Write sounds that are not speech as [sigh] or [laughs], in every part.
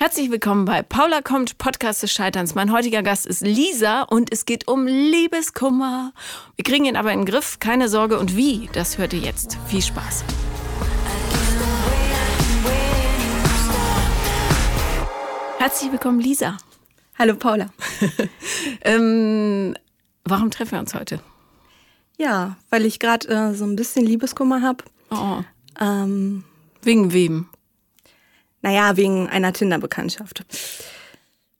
Herzlich willkommen bei Paula kommt, Podcast des Scheiterns. Mein heutiger Gast ist Lisa und es geht um Liebeskummer. Wir kriegen ihn aber in den Griff, keine Sorge. Und wie, das hört ihr jetzt. Viel Spaß. Herzlich willkommen, Lisa. Hallo Paula. [laughs] ähm, warum treffen wir uns heute? Ja, weil ich gerade äh, so ein bisschen Liebeskummer habe. Oh, Ähm, wegen wem? Naja, wegen einer Tinder-Bekanntschaft.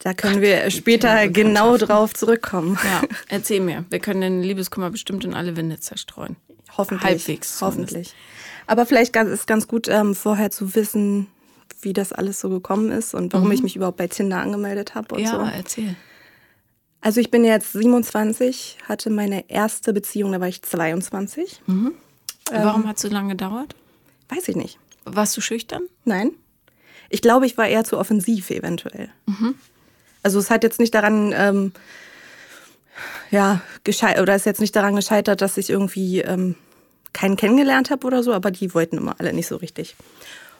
Da können wir später genau drauf zurückkommen. Ja, [laughs] erzähl mir. Wir können den Liebeskummer bestimmt in alle Winde zerstreuen. Hoffentlich. Halbwegs zumindest. Hoffentlich. Aber vielleicht ist ganz gut, ähm, vorher zu wissen, wie das alles so gekommen ist und warum ich mich überhaupt bei Tinder angemeldet habe und Mhm. Ja, so. erzähl. Also ich bin jetzt 27, hatte meine erste Beziehung, da war ich 22. Warum hat es so lange gedauert? Weiß ich nicht. Warst du schüchtern? Nein. Ich glaube, ich war eher zu offensiv eventuell. Also es hat jetzt nicht daran, ähm, ja, gescheit oder ist jetzt nicht daran gescheitert, dass ich irgendwie ähm, keinen kennengelernt habe oder so, aber die wollten immer alle nicht so richtig.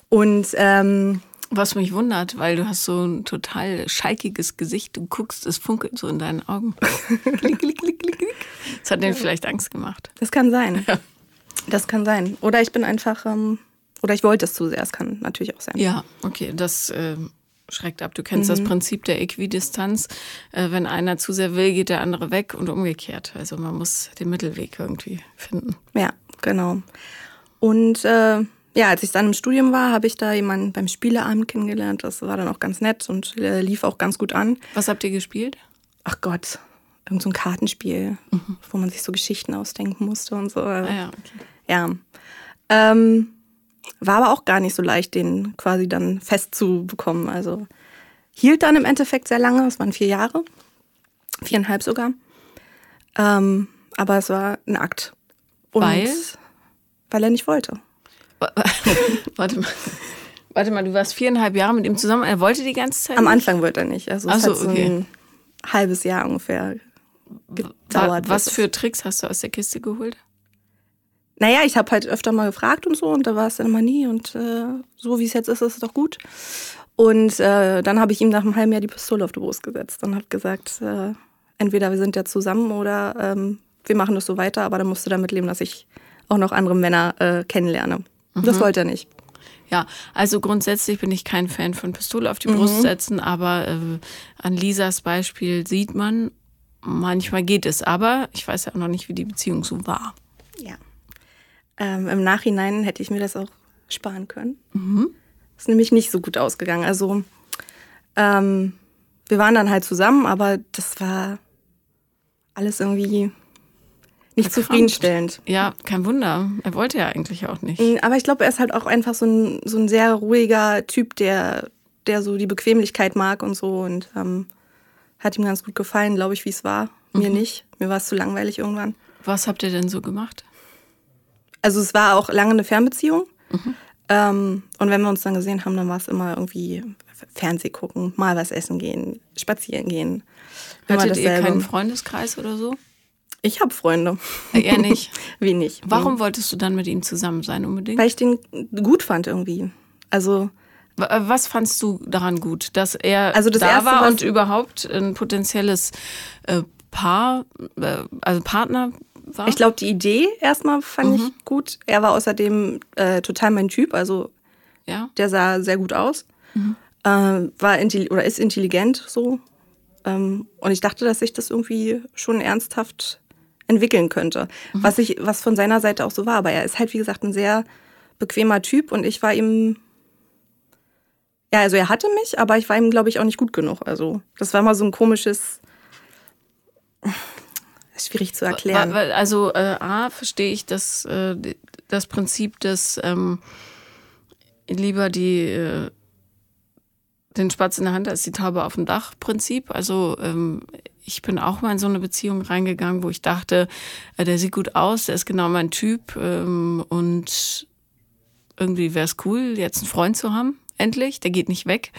Und ähm, Was mich wundert, weil du hast so ein total schalkiges Gesicht. Du guckst, es funkelt so in deinen Augen. [laughs] klick, klick, klick, klick, klick. Das hat denen vielleicht Angst gemacht. das kann sein. Das kann sein. Oder ich bin einfach, ähm, oder ich wollte es zu sehr. Das kann natürlich auch sein. Ja, okay, das ähm, schreckt ab. Du kennst das Prinzip der Äquidistanz. Äh, wenn einer zu sehr will, geht der andere weg und umgekehrt. Also man muss den Mittelweg irgendwie finden. Ja, genau. Und äh, ja, als ich dann im Studium war, habe ich da jemanden beim Spieleabend kennengelernt. Das war dann auch ganz nett und äh, lief auch ganz gut an. Was habt ihr gespielt? Ach Gott, irgend so ein Kartenspiel, wo man sich so Geschichten ausdenken musste und so. Ah ja, okay. Ja. Ähm, war aber auch gar nicht so leicht, den quasi dann festzubekommen. Also hielt dann im Endeffekt sehr lange, es waren vier Jahre, viereinhalb sogar. Ähm, aber es war ein Akt. Und Weil? Weil er nicht wollte. [laughs] Warte mal. Warte mal, du warst viereinhalb Jahre mit ihm zusammen. Er wollte die ganze Zeit. Am nicht? Anfang wollte er nicht. Also es so, hat so okay. ein halbes Jahr ungefähr gedauert. Was für Tricks hast du aus der Kiste geholt? Naja, ich habe halt öfter mal gefragt und so und da war es dann immer nie und äh, so wie es jetzt ist, ist es doch gut. Und äh, dann habe ich ihm nach einem halben Jahr die Pistole auf die Brust gesetzt und habe gesagt, äh, entweder wir sind ja zusammen oder ähm, wir machen das so weiter, aber dann musst du damit leben, dass ich auch noch andere Männer äh, kennenlerne. Das wollte er nicht. Ja, also grundsätzlich bin ich kein Fan von Pistole auf die Brust setzen, aber äh, an Lisas Beispiel sieht man, manchmal geht es. Aber ich weiß ja auch noch nicht, wie die Beziehung so war. Ja. Ähm, Im Nachhinein hätte ich mir das auch sparen können. Mhm. Ist nämlich nicht so gut ausgegangen. Also ähm, wir waren dann halt zusammen, aber das war alles irgendwie nicht Verkrampft. zufriedenstellend. Ja, kein Wunder. Er wollte ja eigentlich auch nicht. Mm, Aber ich glaube, er ist halt auch einfach so ein, so ein sehr ruhiger Typ, der, der so die Bequemlichkeit mag und so. Und ähm, hat ihm ganz gut gefallen, glaube ich, wie es war. Mir nicht. Mir war es zu langweilig irgendwann. Was habt ihr denn so gemacht? Also es war auch lange eine Fernbeziehung. Ähm, und wenn wir uns dann gesehen haben, dann war es immer irgendwie Fernseh gucken, mal was essen gehen, spazieren gehen. Hattet ihr keinen Freundeskreis oder so? Ich habe Freunde. Er nicht. [laughs] Wenig. Warum wolltest du dann mit ihm zusammen sein unbedingt? Weil ich den gut fand irgendwie. Also äh, Was fandst du daran gut, dass er Also das da Erste, war und überhaupt ein potenzielles äh, Paar, äh, also Partner war? ich glaube, die Idee erstmal fand ich gut. Er war außerdem äh, total mein Typ. Also ja. der sah sehr gut aus. Äh, war oder ist intelligent so. Ähm, und ich dachte, dass sich das irgendwie schon ernsthaft entwickeln könnte. Was ich, was von seiner Seite auch so war. Aber er ist halt, wie gesagt, ein sehr bequemer Typ und ich war ihm. Ja, also er hatte mich, aber ich war ihm, glaube ich, auch nicht gut genug. Also, das war mal so ein komisches. Schwierig zu erklären. Also äh, A, verstehe ich das, äh, das Prinzip des ähm, lieber die äh, den Spatz in der Hand als die Taube auf dem Dach Prinzip. Also ähm, ich bin auch mal in so eine Beziehung reingegangen, wo ich dachte, äh, der sieht gut aus, der ist genau mein Typ ähm, und irgendwie wäre es cool, jetzt einen Freund zu haben, endlich, der geht nicht weg.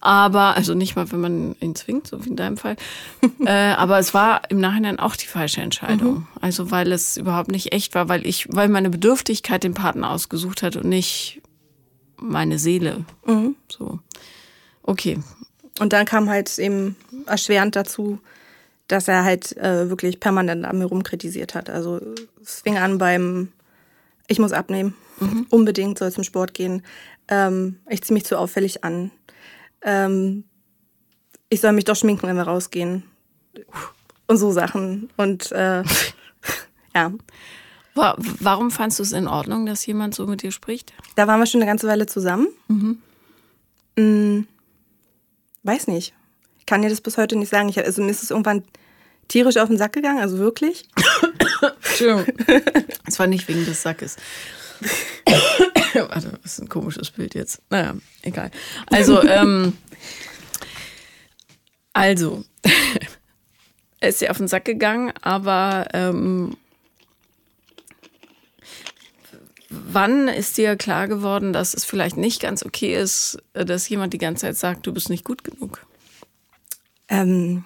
Aber, also nicht mal, wenn man ihn zwingt, so wie in deinem Fall. [laughs] äh, aber es war im Nachhinein auch die falsche Entscheidung. Also, weil es überhaupt nicht echt war, weil ich, weil meine Bedürftigkeit den Partner ausgesucht hat und nicht meine Seele. So. Okay. Und dann kam halt eben erschwerend dazu, dass er halt äh, wirklich permanent an mir rumkritisiert hat. Also es fing an beim, ich muss abnehmen, mhm. unbedingt soll zum Sport gehen. Ähm, ich ziehe mich zu auffällig an. Ähm, ich soll mich doch schminken, wenn wir rausgehen. Und so Sachen. Und äh, [laughs] ja. Warum fandst du es in Ordnung, dass jemand so mit dir spricht? Da waren wir schon eine ganze Weile zusammen. Mhm. Hm, weiß nicht. Ich kann dir das bis heute nicht sagen. Ich, also mir ist es irgendwann tierisch auf den Sack gegangen, also wirklich. [coughs] Entschuldigung. Es war nicht wegen des Sackes. [coughs] Warte, das ist ein komisches Bild jetzt. Naja, egal. Also, ähm, also, er [laughs] ist ja auf den Sack gegangen, aber ähm, wann ist dir klar geworden, dass es vielleicht nicht ganz okay ist, dass jemand die ganze Zeit sagt, du bist nicht gut genug? Ähm,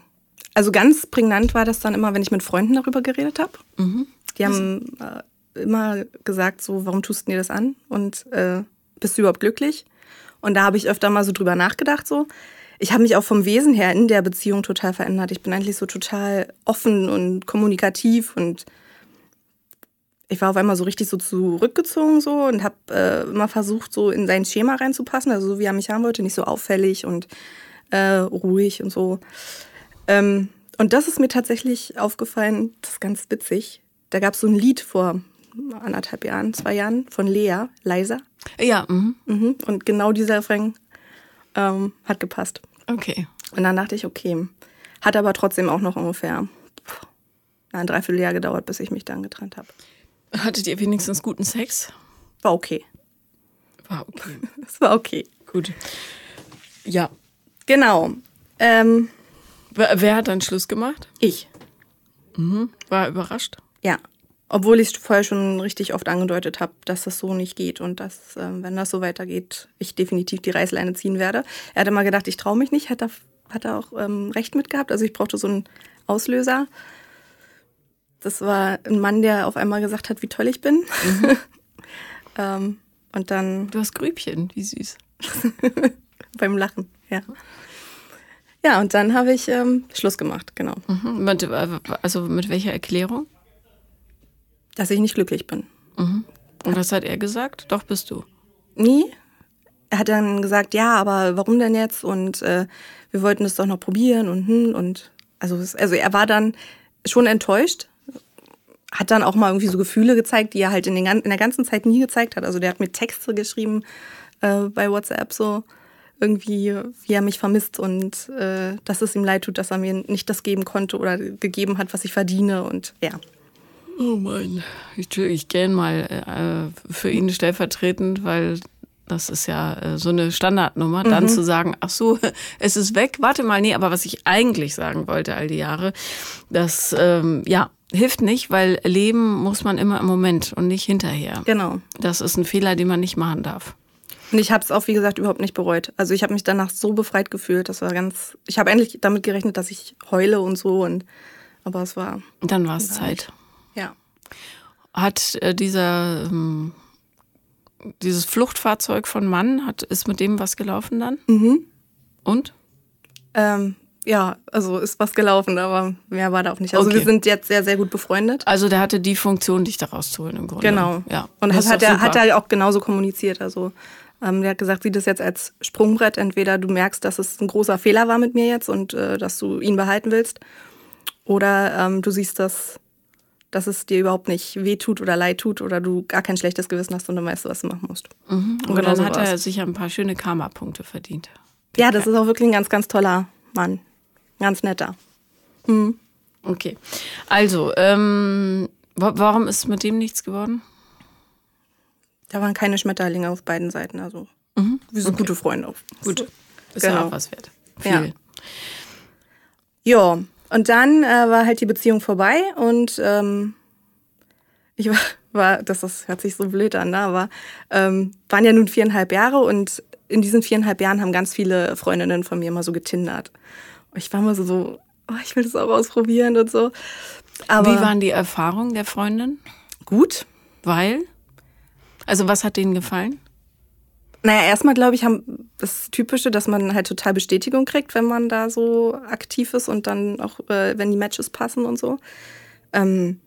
also ganz prägnant war das dann immer, wenn ich mit Freunden darüber geredet habe. Mhm. Die haben äh, immer gesagt, so, warum tust du dir das an? Und äh, bist du überhaupt glücklich? Und da habe ich öfter mal so drüber nachgedacht, so. Ich habe mich auch vom Wesen her in der Beziehung total verändert. Ich bin eigentlich so total offen und kommunikativ und ich war auf einmal so richtig so zurückgezogen so und habe äh, immer versucht, so in sein Schema reinzupassen, also so wie er mich haben wollte, nicht so auffällig und äh, ruhig und so. Ähm, und das ist mir tatsächlich aufgefallen, das ist ganz witzig. Da gab es so ein Lied vor anderthalb Jahren, zwei Jahren von Lea, Leiser. Ja. Mhm. Mhm. Und genau dieser Refrain ähm, hat gepasst. Okay. Und dann dachte ich, okay. Hat aber trotzdem auch noch ungefähr ein Dreivierteljahr gedauert, bis ich mich dann getrennt habe. Hattet ihr wenigstens guten Sex? War okay. War okay. [laughs] Es war okay. Gut. Ja. Genau. Ähm, wer, wer, hat dann Schluss gemacht? Ich. Mhm. War überrascht? Ja. Obwohl ich es vorher schon richtig oft angedeutet habe, dass das so nicht geht und dass, äh, wenn das so weitergeht, ich definitiv die Reißleine ziehen werde. Er hatte mal gedacht, ich traue mich nicht, hat er, hat er auch ähm, recht mit gehabt. Also ich brauchte so einen Auslöser. Das war ein Mann, der auf einmal gesagt hat, wie toll ich bin. Mhm. [laughs] ähm, und dann. Du hast Grübchen, wie süß. [laughs] beim Lachen, ja. Ja, und dann habe ich ähm, Schluss gemacht, genau. Mhm. Also mit welcher Erklärung? Dass ich nicht glücklich bin. Mhm. Und was hat er gesagt? Doch bist du. Nie. Er hat dann gesagt, ja, aber warum denn jetzt? Und äh, wir wollten es doch noch probieren und hm, und also, also er war dann schon enttäuscht, hat dann auch mal irgendwie so Gefühle gezeigt, die er halt in, den, in der ganzen Zeit nie gezeigt hat. Also der hat mir Texte geschrieben äh, bei WhatsApp so irgendwie, wie er mich vermisst und äh, dass es ihm leid tut, dass er mir nicht das geben konnte oder gegeben hat, was ich verdiene und ja. Oh Mann, ich ich gern mal äh, für ihn stellvertretend, weil das ist ja äh, so eine Standardnummer, dann mhm. zu sagen, ach so, [laughs] es ist weg, warte mal, nee, aber was ich eigentlich sagen wollte all die Jahre, dass ähm, ja, hilft nicht, weil leben muss man immer im Moment und nicht hinterher. Genau. Das ist ein Fehler, den man nicht machen darf. Und ich habe es auch, wie gesagt, überhaupt nicht bereut. Also ich habe mich danach so befreit gefühlt. Das war ganz. Ich habe endlich damit gerechnet, dass ich heule und so. Und aber es war. Dann war es Zeit. Ja. Hat äh, dieser ähm, dieses Fluchtfahrzeug von Mann hat ist mit dem was gelaufen dann? Mhm. Und? Ähm, ja, also ist was gelaufen, aber mehr war da auch nicht. Also okay. wir sind jetzt sehr, sehr gut befreundet. Also der hatte die Funktion, dich da rauszuholen im Grunde. Genau. Ja. Und das hat, er, hat er auch genauso kommuniziert. Also ähm, der hat gesagt, sieh das jetzt als Sprungbrett. Entweder du merkst, dass es ein großer Fehler war mit mir jetzt und äh, dass du ihn behalten willst. Oder ähm, du siehst, dass, dass es dir überhaupt nicht wehtut oder leid tut oder du gar kein schlechtes Gewissen hast und dann weißt du, was du machen musst. Mhm. Und, und genau dann so hat er sich ein paar schöne Karma-Punkte verdient. Ja, das ist auch wirklich ein ganz, ganz toller Mann. Ganz netter. Hm. Okay. Also, ähm, warum ist mit dem nichts geworden? Da waren keine Schmetterlinge auf beiden Seiten. Also, mhm. wir sind okay. gute Freunde. Gut. Ist genau. ja auch was wert. Viel. Ja. ja. Und dann äh, war halt die Beziehung vorbei und ähm, ich war, [laughs] war, das, das hört sich so blöd an, ne? aber ähm, waren ja nun viereinhalb Jahre und in diesen viereinhalb Jahren haben ganz viele Freundinnen von mir immer so getindert ich war mal so, so oh, ich will das auch ausprobieren und so. Aber Wie waren die Erfahrungen der Freundin? Gut. Weil? Also was hat denen gefallen? Naja, erstmal glaube ich, haben das Typische, dass man halt total Bestätigung kriegt, wenn man da so aktiv ist und dann auch, äh, wenn die Matches passen und so. Ähm,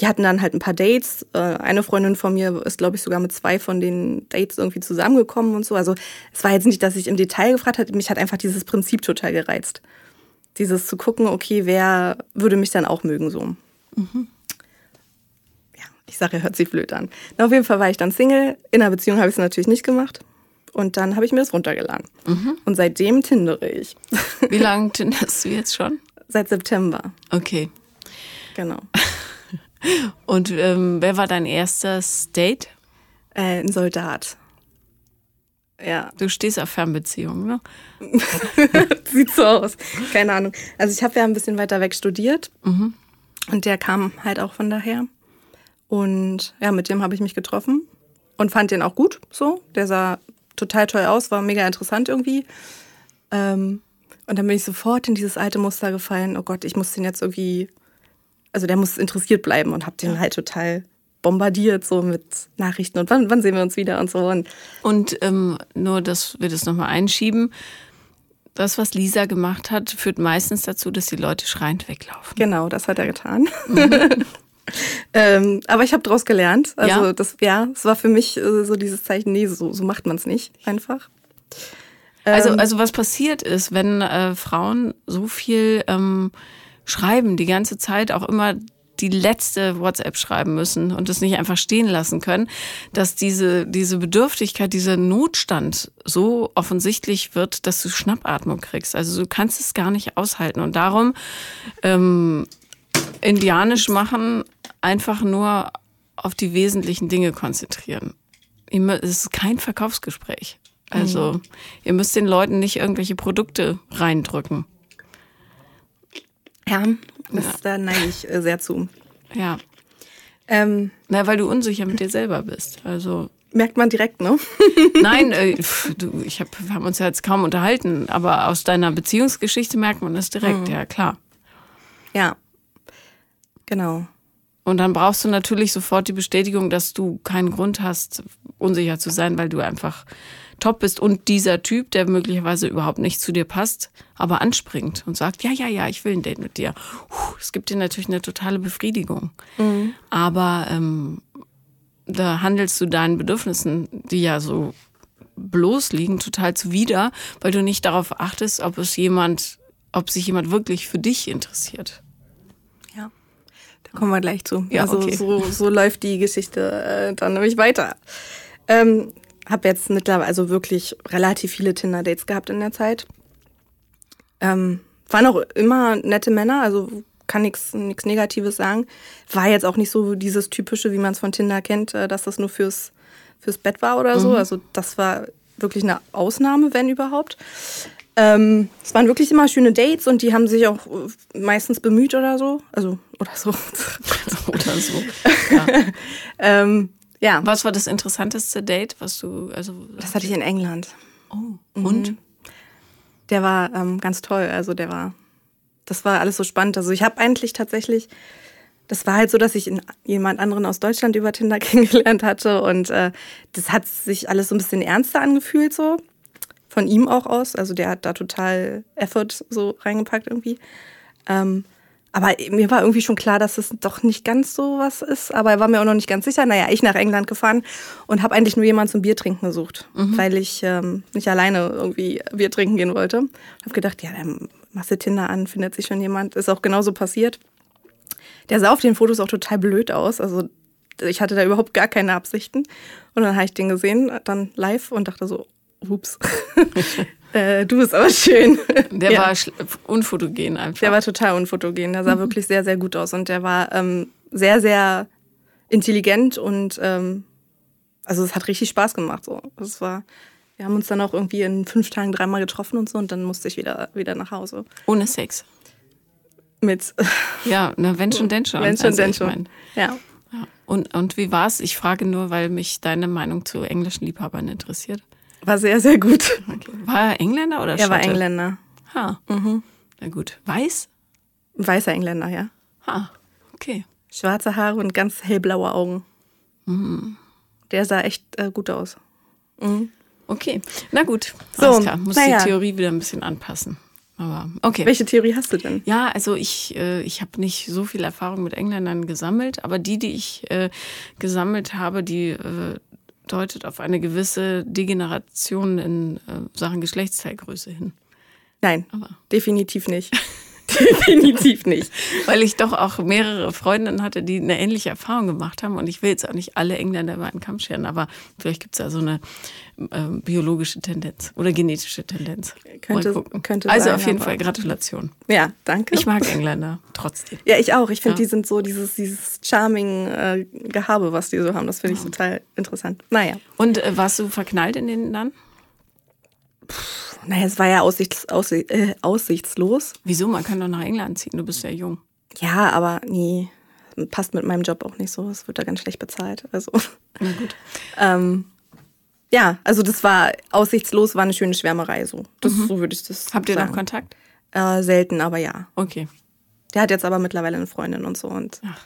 die hatten dann halt ein paar Dates. Äh, eine Freundin von mir ist, glaube ich, sogar mit zwei von den Dates irgendwie zusammengekommen und so. Also es war jetzt nicht, dass ich im Detail gefragt habe, mich hat einfach dieses Prinzip total gereizt. Dieses zu gucken, okay, wer würde mich dann auch mögen so. Mhm. Ja, ich sage, hört sich blöd an. Na, auf jeden Fall war ich dann Single. In einer Beziehung habe ich es natürlich nicht gemacht. Und dann habe ich mir das runtergeladen. Mhm. Und seitdem tindere ich. Wie [laughs] lange tinderst du jetzt schon? Seit September. Okay. Genau. [laughs] Und ähm, wer war dein erstes Date? Äh, ein Soldat. Ja. Du stehst auf Fernbeziehungen, ne? [laughs] Sieht so aus. Keine Ahnung. Also ich habe ja ein bisschen weiter weg studiert. Mhm. Und der kam halt auch von daher. Und ja, mit dem habe ich mich getroffen und fand den auch gut. So, der sah total toll aus, war mega interessant irgendwie. Ähm, und dann bin ich sofort in dieses alte Muster gefallen. Oh Gott, ich muss den jetzt irgendwie also der muss interessiert bleiben und habe den halt total bombardiert so mit Nachrichten und wann, wann sehen wir uns wieder und so. Und, und ähm, nur, dass wir das nochmal einschieben. Das, was Lisa gemacht hat, führt meistens dazu, dass die Leute schreiend weglaufen. Genau, das hat er getan. Mhm. [laughs] ähm, aber ich habe daraus gelernt. Also ja? das, ja, es war für mich äh, so dieses Zeichen, nee, so, so macht man es nicht einfach. Also, ähm, also was passiert ist, wenn äh, Frauen so viel ähm, schreiben, die ganze Zeit auch immer die letzte WhatsApp schreiben müssen und es nicht einfach stehen lassen können, dass diese, diese Bedürftigkeit, dieser Notstand so offensichtlich wird, dass du Schnappatmung kriegst. Also du kannst es gar nicht aushalten. Und darum ähm, indianisch machen, einfach nur auf die wesentlichen Dinge konzentrieren. Es ist kein Verkaufsgespräch. Also mhm. ihr müsst den Leuten nicht irgendwelche Produkte reindrücken. Ja, das, ja. da neige ich äh, sehr zu. Ja. Ähm, Na, weil du unsicher mit dir selber bist. Also merkt man direkt, ne? [laughs] Nein, äh, du, ich hab, wir haben uns ja jetzt kaum unterhalten, aber aus deiner Beziehungsgeschichte merkt man das direkt, mhm. ja klar. Ja, genau. Und dann brauchst du natürlich sofort die Bestätigung, dass du keinen Grund hast, unsicher zu sein, weil du einfach top bist und dieser Typ, der möglicherweise überhaupt nicht zu dir passt, aber anspringt und sagt, ja, ja, ja, ich will ein Date mit dir. Es gibt dir natürlich eine totale Befriedigung. Mhm. Aber ähm, da handelst du deinen Bedürfnissen, die ja so bloß liegen, total zuwider, weil du nicht darauf achtest, ob es jemand, ob sich jemand wirklich für dich interessiert. Da kommen wir gleich zu. Ja, also okay. so, so läuft die Geschichte äh, dann nämlich weiter. Ähm, habe jetzt mittlerweile also wirklich relativ viele Tinder-Dates gehabt in der Zeit. Ähm, waren auch immer nette Männer, also kann nichts Negatives sagen. War jetzt auch nicht so dieses typische, wie man es von Tinder kennt, äh, dass das nur fürs, fürs Bett war oder so. Mhm. Also das war wirklich eine Ausnahme, wenn überhaupt. Ähm, es waren wirklich immer schöne Dates und die haben sich auch äh, meistens bemüht oder so. Also, oder so. [laughs] oder so. [laughs] Ja. ähm, ja. Was war das interessanteste Date, was du, also. Das hatte ich in England. Oh. Und? Mhm. Der war ähm, ganz toll. Also der war, das war alles so spannend. Also ich habe eigentlich tatsächlich, das war halt so, dass ich jemand anderen aus Deutschland über Tinder [laughs] kennengelernt hatte und äh, das hat sich alles so ein bisschen ernster angefühlt so. Von ihm auch aus. Also der hat da total Effort so reingepackt irgendwie. Ähm, aber mir war irgendwie schon klar, dass es doch nicht ganz so was ist. Aber er war mir auch noch nicht ganz sicher. Naja, ich nach England gefahren und habe eigentlich nur jemanden zum Bier trinken gesucht, mhm. weil ich ähm, nicht alleine irgendwie Bier trinken gehen wollte. Habe gedacht, ja, dann machst du Tinder an, findet sich schon jemand. Ist auch genauso passiert. Der sah auf den Fotos auch total blöd aus. Also ich hatte da überhaupt gar keine Absichten. Und dann habe ich den gesehen, dann live und dachte so, ups. [laughs] Äh, du bist aber schön. Der ja. war unfotogen einfach. Der war total unfotogen. Der sah mhm. wirklich sehr, sehr gut aus. Und der war ähm, sehr, sehr intelligent und ähm, also es hat richtig Spaß gemacht. So. Das war, wir haben uns dann auch irgendwie in fünf Tagen dreimal getroffen und so und dann musste ich wieder, wieder nach Hause. Ohne Sex. Mit. Ja, na, wenn schon, denn schon. Wenn schon, also, denn schon. Mein, ja. ja. Und, und wie war's? Ich frage nur, weil mich deine Meinung zu englischen Liebhabern interessiert. War sehr, sehr gut. Okay. War er Engländer oder Er war Engländer. Ha. Mhm. Na gut. Weiß? Weißer Engländer, ja. Ha. Okay. Schwarze Haare und ganz hellblaue Augen. Mhm. Der sah echt äh, gut aus. Mhm. Okay, na gut. So, Alles klar. Muss naja. die Theorie wieder ein bisschen anpassen. Aber okay. Welche Theorie hast du denn? Ja, also ich, äh, ich habe nicht so viel Erfahrung mit Engländern gesammelt, aber die, die ich äh, gesammelt habe, die äh, deutet auf eine gewisse Degeneration in äh, Sachen Geschlechtsteilgröße hin. Nein, Aber definitiv nicht. [laughs] [laughs] definitiv nicht. weil ich doch auch mehrere Freundinnen hatte, die eine ähnliche Erfahrung gemacht haben. Und ich will jetzt auch nicht alle Engländer über einen Kamm scheren, aber vielleicht gibt es da so eine ähm, biologische Tendenz oder genetische Tendenz. Könnte- könnte also sein, auf jeden Fall Gratulation. Ja, danke. Ich mag Engländer trotzdem. ja, ich auch. Ich finde, Ja. die sind so dieses, dieses charming äh, Gehabe, was die so haben. Das finde ich total interessant. Naja. Und äh, warst du verknallt in den dann? Naja, es war ja aussichts, aussi äh, aussichtslos. Wieso? Man kann doch nach England ziehen. Du bist ja jung. Ja, aber nee, passt mit meinem Job auch nicht so. Es wird da ganz schlecht bezahlt. Also, Na gut. [laughs] ähm, ja, also das war aussichtslos, war eine schöne Schwärmerei. So, das, so würde ich das Mhm. Habt ihr sagen. noch Kontakt? Äh, selten, aber ja. Okay. Der hat jetzt aber mittlerweile eine Freundin und so und Ach,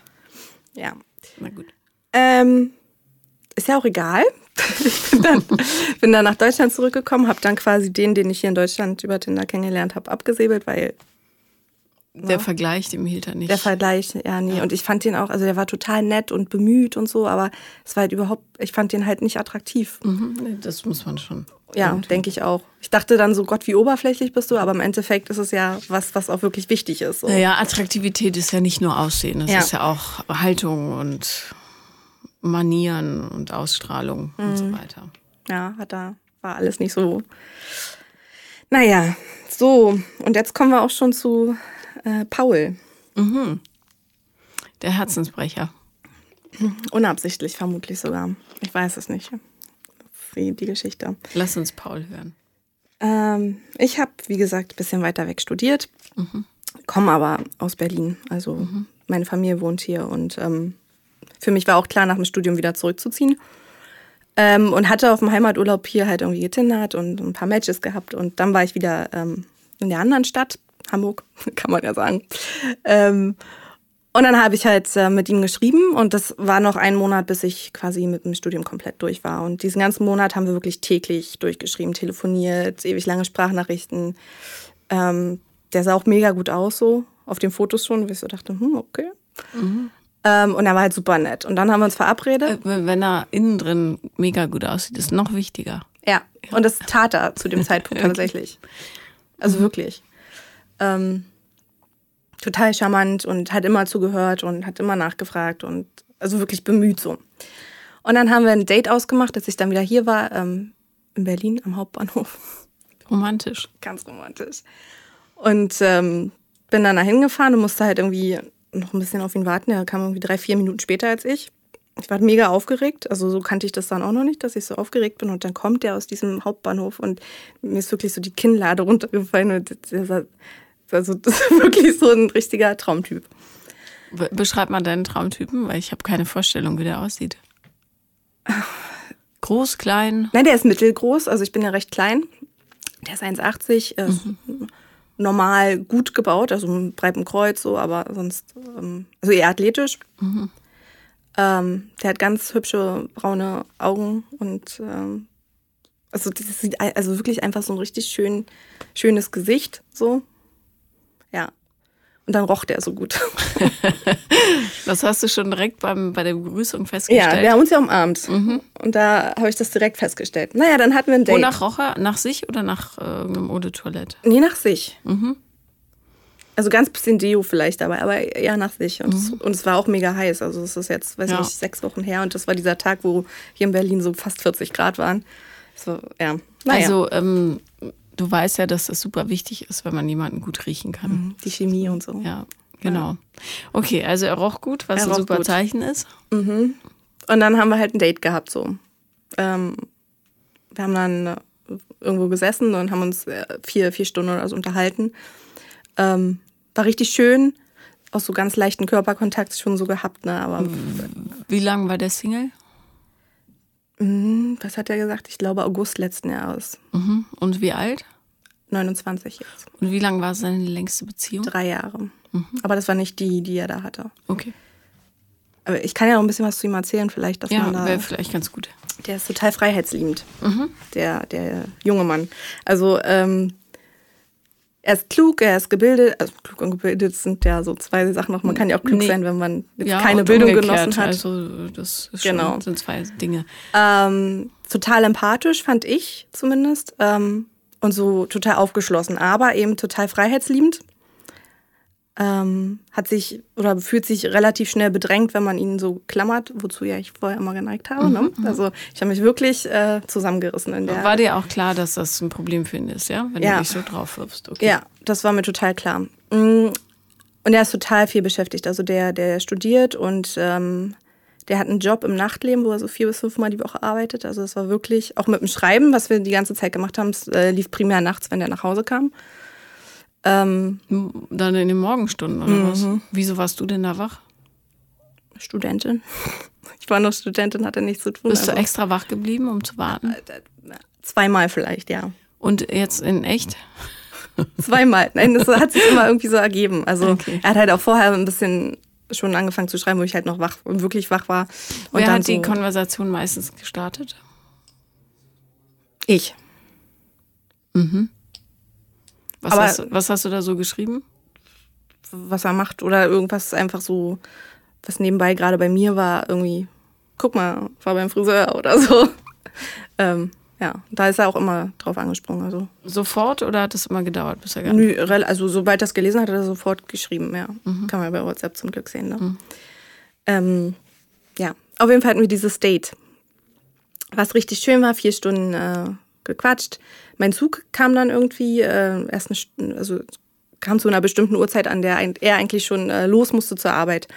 ja. na gut. Ähm, ist ja auch egal. Ich bin dann, bin dann nach Deutschland zurückgekommen, habe dann quasi den, den ich hier in Deutschland über Tinder kennengelernt habe, abgesäbelt, weil Der Vergleich, dem hielt er nicht. der Vergleich, ja, nee. Und ich fand den auch, also der war total nett und bemüht und so, aber es war halt überhaupt, ich fand den halt nicht attraktiv. mhm, nee, das muss man schon. Ja, denke ich auch. Ich dachte dann so, Gott, wie oberflächlich bist du, aber im Endeffekt ist es ja was, was auch wirklich wichtig ist. So. Naja, Attraktivität ist ja nicht nur Aussehen, das Ja. ist ja auch Haltung und Manieren und Ausstrahlung und Mhm. so weiter. Ja, hat da, war alles nicht so. Naja, so, und jetzt kommen wir auch schon zu äh, Paul. Der Herzensbrecher. Unabsichtlich vermutlich sogar. Ich weiß es nicht. Wie die Geschichte. Lass uns Paul hören. Ähm, ich habe, wie gesagt, ein bisschen weiter weg studiert, komme aber aus Berlin. Also meine Familie wohnt hier und ähm, für mich war auch klar, nach dem Studium wieder zurückzuziehen. Ähm, und hatte auf dem Heimaturlaub hier halt irgendwie getindert und ein paar Matches gehabt. Und dann war ich wieder ähm, in der anderen Stadt, Hamburg, [laughs] kann man ja sagen. Ähm, und dann habe ich halt äh, mit ihm geschrieben und das war noch ein Monat, bis ich quasi mit dem Studium komplett durch war. Und diesen ganzen Monat haben wir wirklich täglich durchgeschrieben, telefoniert, ewig lange Sprachnachrichten. Ähm, der sah auch mega gut aus, so auf den Fotos schon, wo ich so dachte, hm, okay. Ähm, und er war halt super nett. Und dann haben wir uns verabredet. Äh, Wenn wenn er innen drin mega gut aussieht, ist noch wichtiger. Ja, und das tat er zu dem [laughs] Zeitpunkt tatsächlich. Also wirklich. Ähm, total charmant und hat immer zugehört und hat immer nachgefragt und also wirklich bemüht so. Und dann haben wir ein Date ausgemacht, als ich dann wieder hier war, ähm, in Berlin am Hauptbahnhof. Romantisch. Ganz romantisch. Und ähm, bin dann da hingefahren und musste halt irgendwie noch ein bisschen auf ihn warten. Er kam irgendwie drei, vier Minuten später als ich. Ich war mega aufgeregt. Also so kannte ich das dann auch noch nicht, dass ich so aufgeregt bin. Und dann kommt der aus diesem Hauptbahnhof und mir ist wirklich so die Kinnlade runtergefallen. Und der sah, also [laughs] das ist wirklich so ein richtiger Traumtyp. Be- Beschreib mal deinen Traumtypen, weil ich habe keine Vorstellung, wie der aussieht. [sighs] Groß, klein. Nein, der ist mittelgroß. Also ich bin ja recht klein. Der ist 1,80. er Ist normal gut gebaut, also ein breitem Kreuz so, aber sonst, ähm, also eher athletisch. Ähm, der hat ganz hübsche braune Augen und ähm, also das sieht also wirklich einfach so ein richtig schön, schönes Gesicht so. Ja. Und dann roch der so gut. [laughs] Das hast du schon direkt beim, bei der Begrüßung ja, festgestellt. wir haben uns ja umarmt. Und da habe ich das direkt festgestellt. Naja, dann hatten wir ein Date. Wonach roch er? Nach sich oder nach äh, irgendeinem Eau de Toilette? Nee, nach sich. Also ganz bisschen Deo vielleicht dabei, aber eher nach sich. Und, es, und es war auch mega heiß. Also es ist jetzt, weiß Ja. nicht, sechs Wochen her. Und das war dieser Tag, wo hier in Berlin so fast 40 Grad waren. War, ja. Naja. Also, ähm, du weißt ja, dass das super wichtig ist, wenn man jemanden gut riechen kann. die Chemie und so. Ja, genau. Okay, also er roch gut, was Er ein super gut. Zeichen ist. Und dann haben wir halt ein Date gehabt so. Ähm, wir haben dann äh, irgendwo gesessen und haben uns äh, vier, vier Stunden oder so unterhalten. Ähm, war richtig schön. Auch so ganz leichten Körperkontakt schon so gehabt, ne? Aber Wie lang war der Single? Mh, was hat er gesagt? Ich glaube August letzten Jahres. Mhm. Und wie alt? 29 jetzt. Und wie lang war seine längste Beziehung? Drei Jahre. Aber das war nicht die, die er da hatte. Okay. Aber ich kann ja noch ein bisschen was zu ihm erzählen, vielleicht, dass Ja, man da. wäre vielleicht ganz gut. Der ist total freiheitsliebend, der, der junge Mann. Also ähm, er ist klug, er ist gebildet. Also klug und gebildet sind ja so zwei Sachen noch. Man kann ja auch klug Nee. sein, wenn man jetzt Ja, keine Bildung genossen hat. Also das ist Genau. schon, sind zwei Dinge. Ähm, total empathisch, fand ich zumindest. Ähm, und so total aufgeschlossen, aber eben total freiheitsliebend. Ähm, hat sich oder fühlt sich relativ schnell bedrängt, wenn man ihn so klammert, wozu ja ich vorher immer geneigt habe. ne? Also ich habe mich wirklich äh, zusammengerissen in der. War dir auch klar, dass das ein Problem für ihn ist, ja? Wenn Ja. du dich so drauf wirfst. Okay. Ja, das war mir total klar. Mm, Und er ist total viel beschäftigt. Also der, der studiert und ähm, der hat einen Job im Nachtleben, wo er so vier bis fünf Mal die Woche arbeitet. Also das war wirklich, auch mit dem Schreiben, was wir die ganze Zeit gemacht haben, es äh, lief primär nachts, wenn der nach Hause kam. Ähm, Dann in den Morgenstunden oder Mhm. was? Wieso warst du denn da wach? Studentin. [laughs] Ich war noch Studentin, hatte nichts zu tun. Bist du also, extra wach geblieben, um zu warten? zweimal vielleicht, ja. Und jetzt in echt? Zweimal. Nein, das hat sich immer irgendwie so ergeben. Also Okay. er hat halt auch vorher ein bisschen schon angefangen zu schreiben, wo ich halt noch wach, wirklich wach war. Und Wer hat die so, Konversation meistens gestartet? ich. Was, Aber- hast, du- was hast du da so geschrieben? was er macht oder irgendwas einfach so, was nebenbei gerade bei mir war, irgendwie, guck mal, war beim Friseur [laughs] oder so. ähm, ja, da ist er auch immer drauf angesprungen. Also, Sofort oder hat es immer gedauert, bis er gar nö, also sobald er es gelesen hat, hat er sofort geschrieben, ja. Kann man bei WhatsApp zum Glück sehen. Ne? Ähm, ja, auf jeden Fall hatten wir dieses Date. Was richtig schön war, vier Stunden äh, gequatscht. Mein Zug kam dann irgendwie äh, erst eine, also kam zu einer bestimmten Uhrzeit, an der er eigentlich schon äh, los musste zur Arbeit.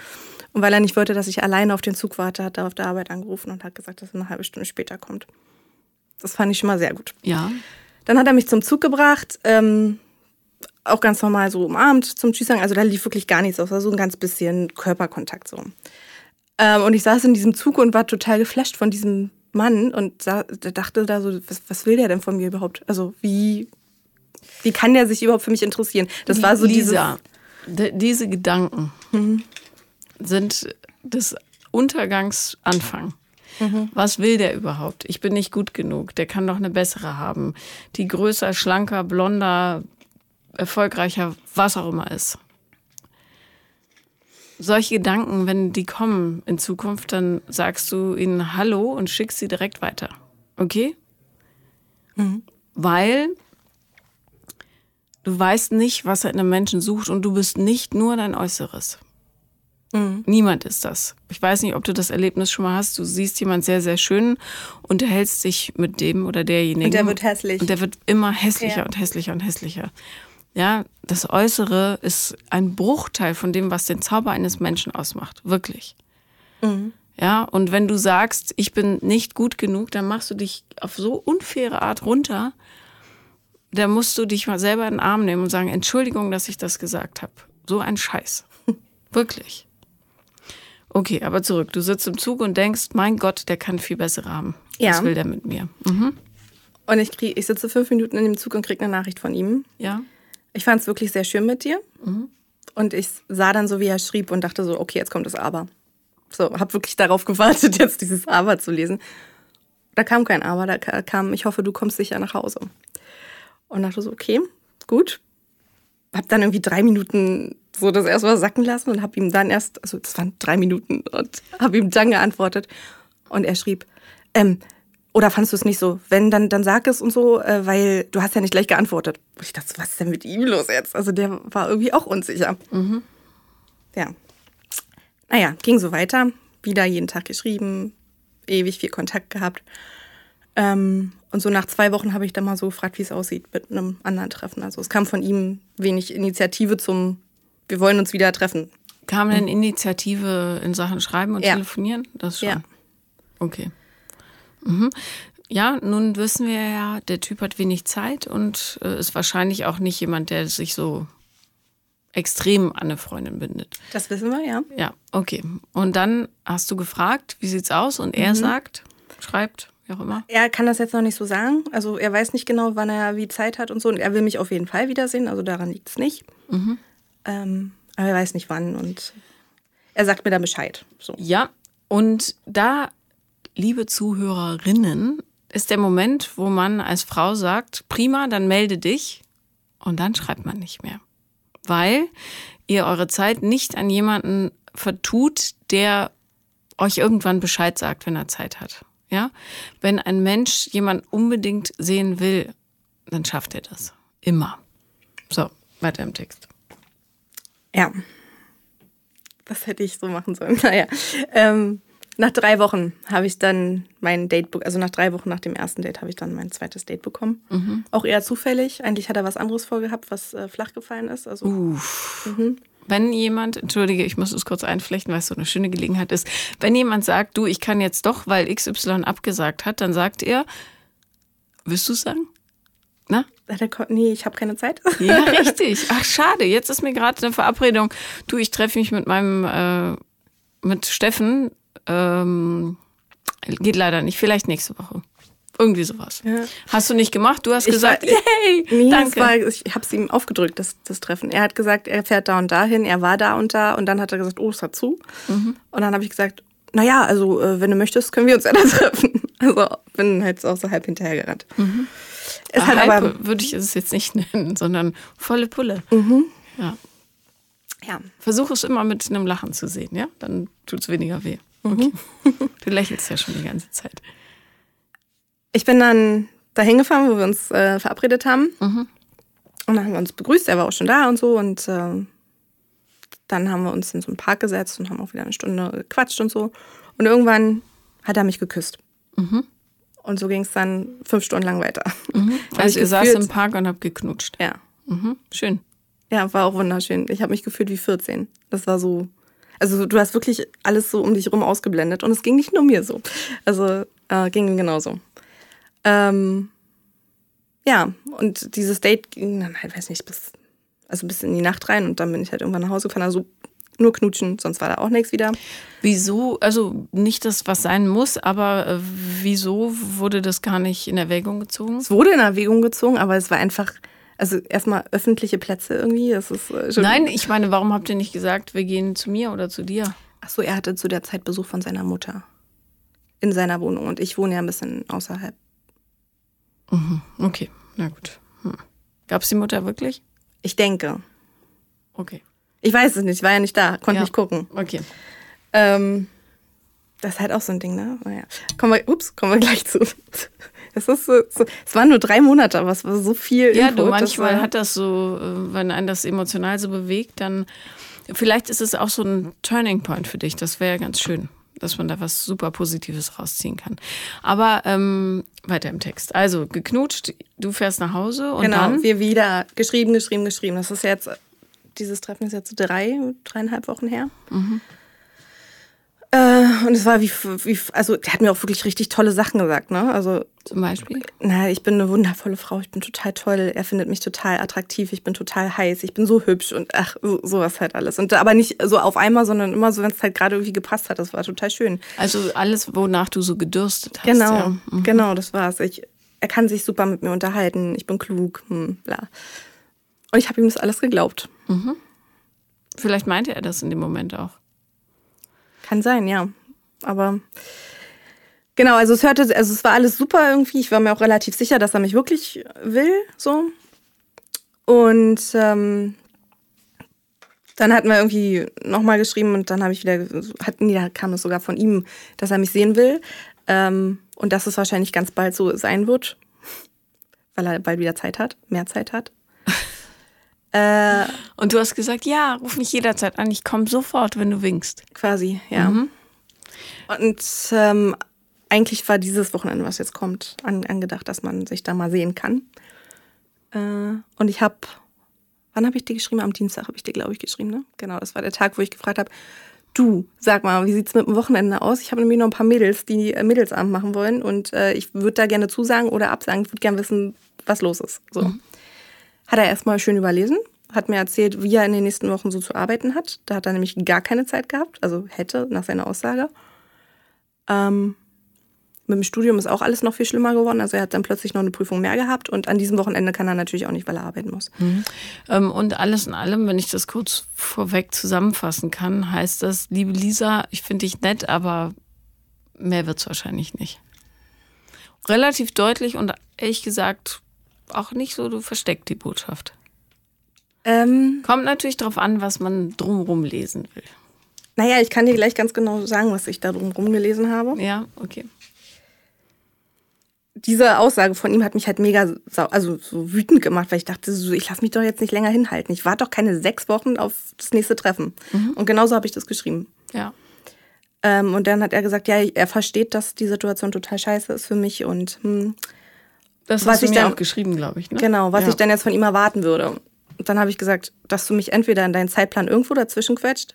Und weil er nicht wollte, dass ich alleine auf den Zug warte, hat er auf der Arbeit angerufen und hat gesagt, dass er eine halbe Stunde später kommt. Das fand ich schon mal sehr gut. Ja. Dann hat er mich zum Zug gebracht, ähm, auch ganz normal so umarmt zum Tschüss sagen. Also da lief wirklich gar nichts aus, war so ein ganz bisschen Körperkontakt so. Ähm, und ich saß in diesem Zug und war total geflasht von diesem Mann und dachte da so, was, was will der denn von mir überhaupt? Also wie, wie kann der sich überhaupt für mich interessieren? Das war so Lisa, d- diese Gedanken sind des Untergangs Anfang. Was will der überhaupt? Ich bin nicht gut genug. Der kann doch eine bessere haben. Die größer, schlanker, blonder, erfolgreicher, was auch immer ist. Solche Gedanken, wenn die kommen in Zukunft, dann sagst du ihnen Hallo und schickst sie direkt weiter. Okay? Weil Du weißt nicht, was er in einem Menschen sucht und du bist nicht nur dein Äußeres. Niemand ist das. Ich weiß nicht, ob du das Erlebnis schon mal hast. Du siehst jemand sehr, sehr schön, unterhältst dich mit dem oder derjenigen. Und der wird hässlich. Und der wird immer hässlicher Ja. und hässlicher und hässlicher. Ja, das Äußere ist ein Bruchteil von dem, was den Zauber eines Menschen ausmacht. Wirklich. Ja, und wenn du sagst, ich bin nicht gut genug, dann machst du dich auf so unfaire Art runter, da musst du dich mal selber in den Arm nehmen und sagen, Entschuldigung, dass ich das gesagt habe. So ein Scheiß. [laughs] Wirklich. Okay, aber zurück. Du sitzt im Zug und denkst, mein Gott, der kann viel bessere haben. Ja. Was will der mit mir? Mhm. Und ich, krieg, ich sitze fünf Minuten in dem Zug und kriege eine Nachricht von ihm. Ja. Ich fand es wirklich sehr schön mit dir. Und ich sah dann so, wie er schrieb und dachte so, okay, jetzt kommt das Aber. So, habe wirklich darauf gewartet, [laughs] jetzt dieses Aber zu lesen. Da kam kein Aber, da ka- kam, ich hoffe, du kommst sicher nach Hause. Und dachte so, okay, gut. Hab dann irgendwie drei Minuten so das erstmal sacken lassen und hab ihm dann erst, also das waren drei Minuten und hab ihm dann geantwortet. Und er schrieb, ähm, oder fandest du es nicht so? Wenn, dann, dann sag es und so, äh, weil du hast ja nicht gleich geantwortet. Und ich dachte, was ist denn mit ihm los jetzt? Also der war irgendwie auch unsicher. Ja. Naja, ging so weiter. Wieder jeden Tag geschrieben, ewig viel Kontakt gehabt. Ähm, und so nach zwei Wochen habe ich dann mal so gefragt, wie es aussieht mit einem anderen Treffen. Also es kam von ihm wenig Initiative zum, wir wollen uns wieder treffen. Kam denn Initiative in Sachen Schreiben und Ja. Telefonieren? Das schon. Ja. Okay. Mhm. Ja, nun wissen wir ja, der Typ hat wenig Zeit und äh, ist wahrscheinlich auch nicht jemand, der sich so extrem an eine Freundin bindet. Das wissen wir, ja. Ja, okay. Und dann hast du gefragt, wie sieht's aus? Und Mhm. er sagt, schreibt, wie auch immer. Er kann das jetzt noch nicht so sagen. Also er weiß nicht genau, wann er wie Zeit hat und so. Und er will mich auf jeden Fall wiedersehen. Also daran liegt es nicht. Ähm, aber er weiß nicht wann. Und er sagt mir dann Bescheid. So. Ja, und da, liebe Zuhörerinnen, ist der Moment, wo man als Frau sagt, prima, dann melde dich und dann schreibt man nicht mehr. Weil ihr eure Zeit nicht an jemanden vertut, der euch irgendwann Bescheid sagt, wenn er Zeit hat. Ja? Wenn ein Mensch jemand unbedingt sehen will, dann schafft er das. Immer. So, weiter im Text. Ja. Das hätte ich so machen sollen. [laughs] Naja. Ähm, nach drei Wochen habe ich dann mein Date, also nach drei Wochen nach dem ersten Date habe ich dann mein zweites Date bekommen. Mhm. Auch eher zufällig. Eigentlich hat er was anderes vorgehabt, was äh, flach gefallen ist. Also, Uff. Mhm. Wenn jemand, entschuldige, ich muss es kurz einflechten, weil es so eine schöne Gelegenheit ist, wenn jemand sagt, du, ich kann jetzt doch, weil XY abgesagt hat, dann sagt er, willst du es sagen? Na? Nee, ich habe keine Zeit. [laughs] Ja, [laughs] richtig. Ach, schade. Jetzt ist mir gerade eine Verabredung. Du, ich treffe mich mit meinem, äh, mit Steffen. Ähm, geht leider nicht. Vielleicht nächste Woche. Irgendwie sowas. Ja. Hast du nicht gemacht? Du hast ich gesagt, war, yay, [laughs] nee, danke. War, ich habe es ihm aufgedrückt, das, das Treffen. Er hat gesagt, er fährt da und dahin, er war da und da und dann hat er gesagt, oh, es hat zu. Mhm. Und dann habe ich gesagt, naja, also äh, wenn du möchtest, können wir uns ja da [laughs] treffen. Also bin halt auch so halb hinterhergerannt. Mhm. Es hat aber würde ich es jetzt nicht [laughs] nennen, sondern volle Pulle. Mhm. Ja. ja. Versuch es immer mit einem Lachen zu sehen, ja? Dann tut es weniger weh. Mhm. Okay. [laughs] Du lächelst ja schon die ganze Zeit. Ich bin dann da hingefahren, wo wir uns äh, verabredet haben. Mhm. Und dann haben wir uns begrüßt, er war auch schon da und so. Und äh, dann haben wir uns in so einen Park gesetzt und haben auch wieder eine Stunde gequatscht und so. Und irgendwann hat er mich geküsst. Mhm. Und so ging es dann fünf Stunden lang weiter. Mhm. [laughs] Also ihr saß im Park und habt geknutscht. Ja. Mhm. Schön. Ja, war auch wunderschön. Ich habe mich gefühlt wie 14. Das war so. Also du hast wirklich alles so um dich rum ausgeblendet. Und es ging nicht nur mir so. Also äh, ging genauso. Ähm, ja, und dieses Date ging dann halt, weiß nicht, bis, also bis in die Nacht rein und dann bin ich halt irgendwann nach Hause gefahren. Also nur knutschen, sonst war da auch nichts wieder. Wieso, also nicht das, was sein muss, aber äh, wieso wurde das gar nicht in Erwägung gezogen? Es wurde in Erwägung gezogen, aber es war einfach, also erstmal öffentliche Plätze irgendwie. Das ist äh, schon Nein, ich meine, warum habt ihr nicht gesagt, wir gehen zu mir oder zu dir? Achso, er hatte zu der Zeit Besuch von seiner Mutter in seiner Wohnung und ich wohne ja ein bisschen außerhalb. Mhm, okay, na gut. Hm. Gab es die Mutter wirklich? Ich denke. Okay. Ich weiß es nicht, ich war ja nicht da, konnte ja. nicht gucken. Okay. Ähm, das ist halt auch so ein Ding, ne? Naja. Kommen wir, ups, kommen wir gleich zu. Es ist so, so, es waren nur drei Monate, aber es war so viel. Ja, Info, du, manchmal das hat das so, äh, wenn einen das emotional so bewegt, dann vielleicht ist es auch so ein Turning Point für dich. Das wäre ganz schön, dass man da was super Positives rausziehen kann. Aber ähm, weiter im Text. Also geknutscht, du fährst nach Hause und genau, dann wir wieder geschrieben, geschrieben, geschrieben. Das ist jetzt dieses Treffen ist jetzt drei, dreieinhalb Wochen her. Mhm. Äh, und es war wie, wie, also der hat mir auch wirklich richtig tolle Sachen gesagt, ne? Also zum Beispiel. Na, ich bin eine wundervolle Frau, ich bin total toll, er findet mich total attraktiv, ich bin total heiß, ich bin so hübsch und ach, so, sowas halt alles. Und aber nicht so auf einmal, sondern immer so, wenn es halt gerade irgendwie gepasst hat. Das war total schön. Also alles, wonach du so gedürstet hast. Genau, ja. mhm. genau, das war's. Ich, er kann sich super mit mir unterhalten, ich bin klug, hm, bla. Und ich habe ihm das alles geglaubt. Mhm. Vielleicht meinte er das in dem Moment auch. Kann sein, ja. Aber genau, also es hörte, also es war alles super irgendwie. Ich war mir auch relativ sicher, dass er mich wirklich will, so. Und ähm, dann hatten wir irgendwie nochmal geschrieben und dann habe ich wieder, hat, nee, da kam es sogar von ihm, dass er mich sehen will. Ähm, und dass es wahrscheinlich ganz bald so sein wird, [laughs] weil er bald wieder Zeit hat, mehr Zeit hat. Äh, und du hast gesagt, ja, ruf mich jederzeit an, ich komme sofort, wenn du winkst. Quasi, ja. Mhm. Und ähm, eigentlich war dieses Wochenende, was jetzt kommt, an, angedacht, dass man sich da mal sehen kann. Äh, und ich habe, wann habe ich dir geschrieben? Am Dienstag habe ich dir, glaube ich, geschrieben, ne? Genau, das war der Tag, wo ich gefragt habe, du, sag mal, wie sieht's mit dem Wochenende aus? Ich habe nämlich noch ein paar Mädels, die äh, Mädelsabend machen wollen und äh, ich würde da gerne zusagen oder absagen. Ich würde gerne wissen, was los ist. So. Mhm. Hat er erstmal schön überlesen, hat mir erzählt, wie er in den nächsten Wochen so zu arbeiten hat. Da hat er nämlich gar keine Zeit gehabt, also hätte nach seiner Aussage. Ähm, mit dem Studium ist auch alles noch viel schlimmer geworden. Also er hat dann plötzlich noch eine Prüfung mehr gehabt und an diesem Wochenende kann er natürlich auch nicht, weil er arbeiten muss. Mhm. Ähm, und alles in allem, wenn ich das kurz vorweg zusammenfassen kann, heißt das, liebe Lisa, ich finde dich nett, aber mehr wird es wahrscheinlich nicht. Relativ deutlich und ehrlich gesagt auch nicht so, du versteckt die Botschaft. Ähm, Kommt natürlich darauf an, was man drumherum lesen will. Naja, ich kann dir gleich ganz genau sagen, was ich da drumherum gelesen habe. Ja, okay diese Aussage von ihm hat mich halt mega also so wütend gemacht, weil ich dachte, so, ich lasse mich doch jetzt nicht länger hinhalten. Ich warte doch keine sechs Wochen auf das nächste Treffen. Mhm. Und genauso habe ich das geschrieben. Ja. Ähm, und dann hat er gesagt, ja, er versteht, dass die Situation total scheiße ist für mich und hm, das was hast ich mir dann, auch geschrieben, glaube ich. Ne? Genau, was ja. ich dann jetzt von ihm erwarten würde. Und dann habe ich gesagt, dass du mich entweder in deinen Zeitplan irgendwo dazwischen quetscht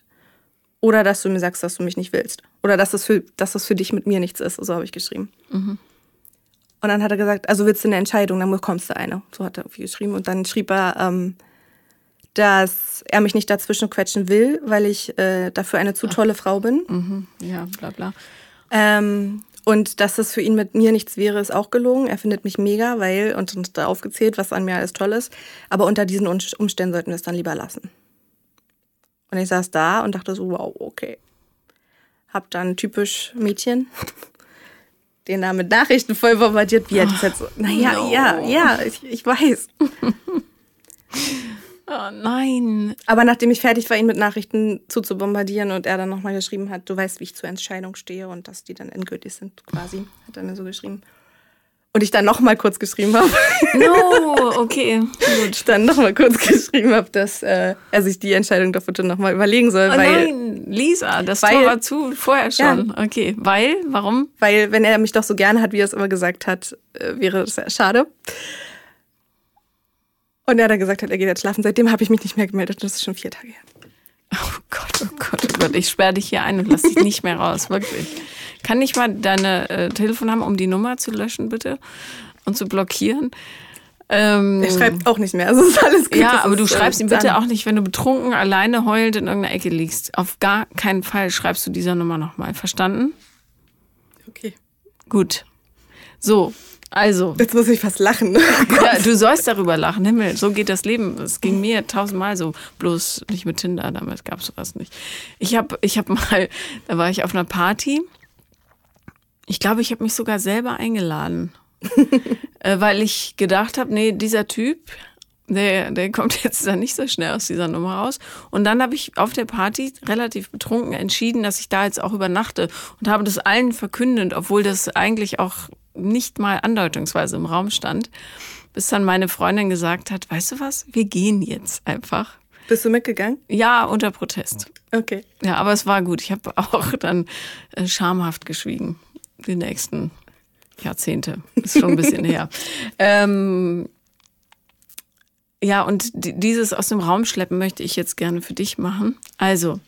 oder dass du mir sagst, dass du mich nicht willst. Oder dass das für, dass das für dich mit mir nichts ist. So habe ich geschrieben. Mhm. Und dann hat er gesagt, also willst du eine Entscheidung, dann bekommst du eine. So hat er irgendwie geschrieben. Und dann schrieb er, ähm, dass er mich nicht dazwischen quetschen will, weil ich äh, dafür eine zu tolle Frau bin. Mhm. Ja, bla bla. Ähm, und dass es für ihn mit mir nichts wäre, ist auch gelogen. Er findet mich mega, weil, und uns da aufgezählt, was an mir alles toll ist. Aber unter diesen Umständen sollten wir es dann lieber lassen. Und ich saß da und dachte so, wow, okay. Hab dann typisch Mädchen [laughs] den da mit Nachrichten voll bombardiert wird. Oh, halt so, naja, no. ja, ja, ich, ich weiß. [laughs] Oh nein. Aber nachdem ich fertig war, ihn mit Nachrichten zuzubombardieren und er dann nochmal geschrieben hat, du weißt, wie ich zur Entscheidung stehe und dass die dann endgültig sind, quasi, hat er mir so geschrieben. Und ich dann nochmal kurz geschrieben habe. [laughs] No, okay. Gut. Ich dann nochmal kurz geschrieben habe, dass äh, er sich die Entscheidung doch bitte nochmal überlegen soll. Oh weil, nein, Lisa, das weil, Tor war zu vorher schon. Ja. Okay, weil, warum? Weil, wenn er mich doch so gerne hat, wie er es immer gesagt hat, äh, wäre das sehr schade. Und er dann gesagt hat, er geht jetzt schlafen. Seitdem habe ich mich nicht mehr gemeldet. Das ist schon vier Tage her. Oh Gott, oh Gott, oh Gott. Ich sperre dich hier ein und lass dich nicht mehr raus. Wirklich. Kann ich mal deine äh, Telefon haben, um die Nummer zu löschen, bitte? Und zu blockieren? Ähm, er schreibt auch nicht mehr, also ist alles gut. Ja, aber du schreibst ihm bitte auch nicht, wenn du betrunken, alleine heulend in irgendeiner Ecke liegst. Auf gar keinen Fall schreibst du dieser Nummer nochmal. Verstanden? Okay. Gut. So, also. Jetzt muss ich fast lachen. [laughs] ja, du sollst darüber lachen. Himmel, so geht das Leben. Es ging mir tausendmal so. Bloß nicht mit Tinder, damals gab es sowas nicht. Ich habe ich hab mal, da war ich auf einer Party. Ich glaube, ich habe mich sogar selber eingeladen. [laughs] äh, weil ich gedacht habe, nee, dieser Typ, der, der kommt jetzt da nicht so schnell aus dieser Nummer raus. Und dann habe ich auf der Party relativ betrunken entschieden, dass ich da jetzt auch übernachte und habe das allen verkündet, obwohl das eigentlich auch nicht mal andeutungsweise im Raum stand, bis dann meine Freundin gesagt hat, weißt du was, wir gehen jetzt einfach. Bist du mitgegangen? Ja, unter Protest. Okay. Ja, aber es war gut. Ich habe auch dann äh, schamhaft geschwiegen. Die nächsten Jahrzehnte. Ist schon ein bisschen her. [laughs] Ähm, ja, und dieses aus dem Raum schleppen möchte ich jetzt gerne für dich machen. Also,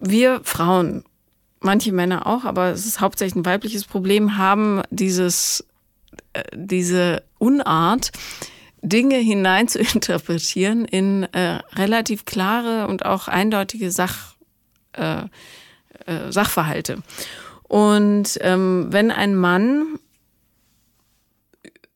wir Frauen manche Männer auch, aber es ist hauptsächlich ein weibliches Problem, haben dieses, äh, diese Unart, Dinge hinein zu interpretieren in äh, relativ klare und auch eindeutige Sach, äh, äh, Sachverhalte. Und ähm, wenn ein Mann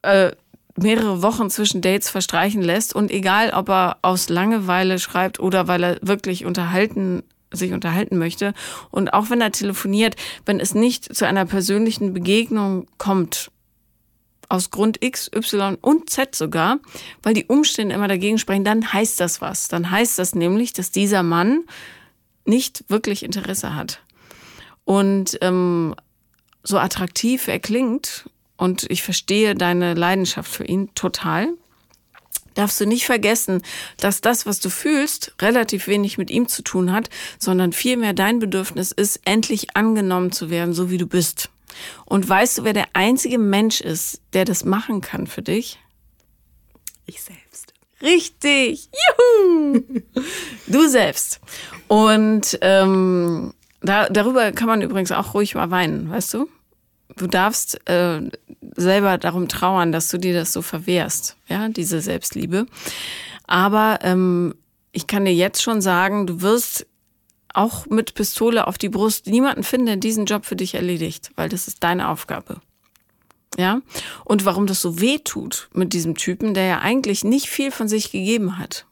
äh, mehrere Wochen zwischen Dates verstreichen lässt und egal, ob er aus Langeweile schreibt oder weil er wirklich unterhalten sich unterhalten möchte. Und auch wenn er telefoniert, wenn es nicht zu einer persönlichen Begegnung kommt, aus Grund X, Y und Z sogar, weil die Umstände immer dagegen sprechen, dann heißt das was. Dann heißt das nämlich, dass dieser Mann nicht wirklich Interesse hat. Und ähm, so attraktiv er klingt, und ich verstehe deine Leidenschaft für ihn total, darfst du nicht vergessen, dass das, was du fühlst, relativ wenig mit ihm zu tun hat, sondern vielmehr dein Bedürfnis ist, endlich angenommen zu werden, so wie du bist. Und weißt du, wer der einzige Mensch ist, der das machen kann für dich? Ich selbst. Richtig. Juhu! [laughs] du selbst. Und ähm, da, darüber kann man übrigens auch ruhig mal weinen, weißt du? Du darfst äh, selber darum trauern, dass du dir das so verwehrst, ja, diese Selbstliebe. Aber ähm, ich kann dir jetzt schon sagen, du wirst auch mit Pistole auf die Brust niemanden finden, der diesen Job für dich erledigt, weil das ist deine Aufgabe. Ja? Und warum das so weh tut mit diesem Typen, der ja eigentlich nicht viel von sich gegeben hat.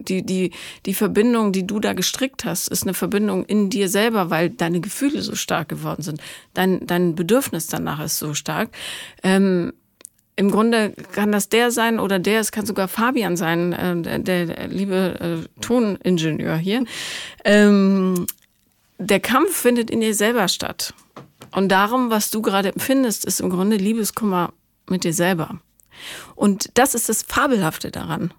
Die, die, die Verbindung, die du da gestrickt hast, ist eine Verbindung in dir selber, weil deine Gefühle so stark geworden sind. Dein, dein Bedürfnis danach ist so stark. Ähm, im Grunde kann das der sein oder der, es kann sogar Fabian sein, äh, der, der, liebe äh, Toningenieur hier. Ähm, der Kampf findet in dir selber statt. Und darum, was du gerade empfindest, ist im Grunde Liebeskummer mit dir selber. Und das ist das Fabelhafte daran.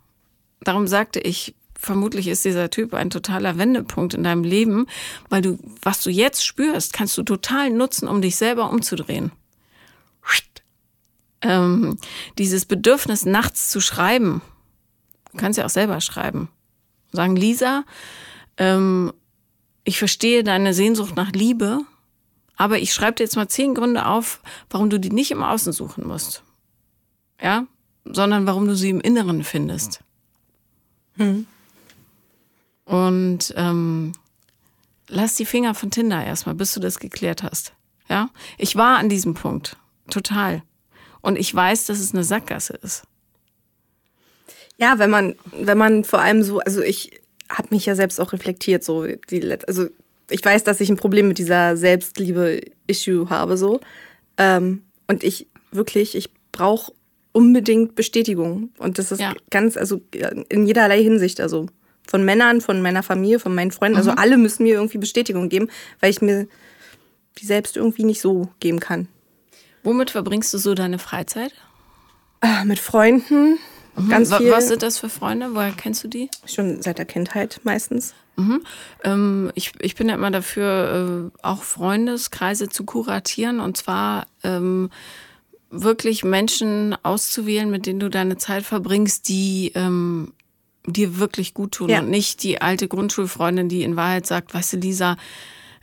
Darum sagte ich, vermutlich ist dieser Typ ein totaler Wendepunkt in deinem Leben, weil du, was du jetzt spürst, kannst du total nutzen, um dich selber umzudrehen ähm, dieses Bedürfnis, nachts zu schreiben, du kannst ja auch selber schreiben, sagen, Lisa, ähm, ich verstehe deine Sehnsucht nach Liebe, aber ich schreibe dir jetzt mal zehn Gründe auf, warum du die nicht im Außen suchen musst. Ja? Sondern warum du sie im Inneren findest. Hm. Und ähm, lass die Finger von Tinder erstmal, bis du das geklärt hast. Ja? Ich war an diesem Punkt. Total. Und ich weiß, dass es eine Sackgasse ist. Ja, wenn man, wenn man vor allem so, also ich habe mich ja selbst auch reflektiert, so die, also ich weiß, dass ich ein Problem mit dieser Selbstliebe-Issue habe, so. Ähm, und ich wirklich, ich brauche unbedingt Bestätigung. Und das ist ja. ganz, also in jederlei Hinsicht, also von Männern, von meiner Familie, von meinen Freunden, also mhm. also alle müssen mir irgendwie Bestätigung geben, weil ich mir die selbst irgendwie nicht so geben kann. Womit verbringst du so deine Freizeit? Äh, mit Freunden. Mhm. Ganz viel. Was sind das für Freunde? Woher kennst du die? Schon seit der Kindheit meistens. Mhm. Ähm, ich, ich bin ja immer dafür, äh, auch Freundeskreise zu kuratieren und zwar ähm, wirklich Menschen auszuwählen, mit denen du deine Zeit verbringst, die ähm, dir wirklich gut tun ja. und nicht die alte Grundschulfreundin, die in Wahrheit sagt, weißt du, Lisa,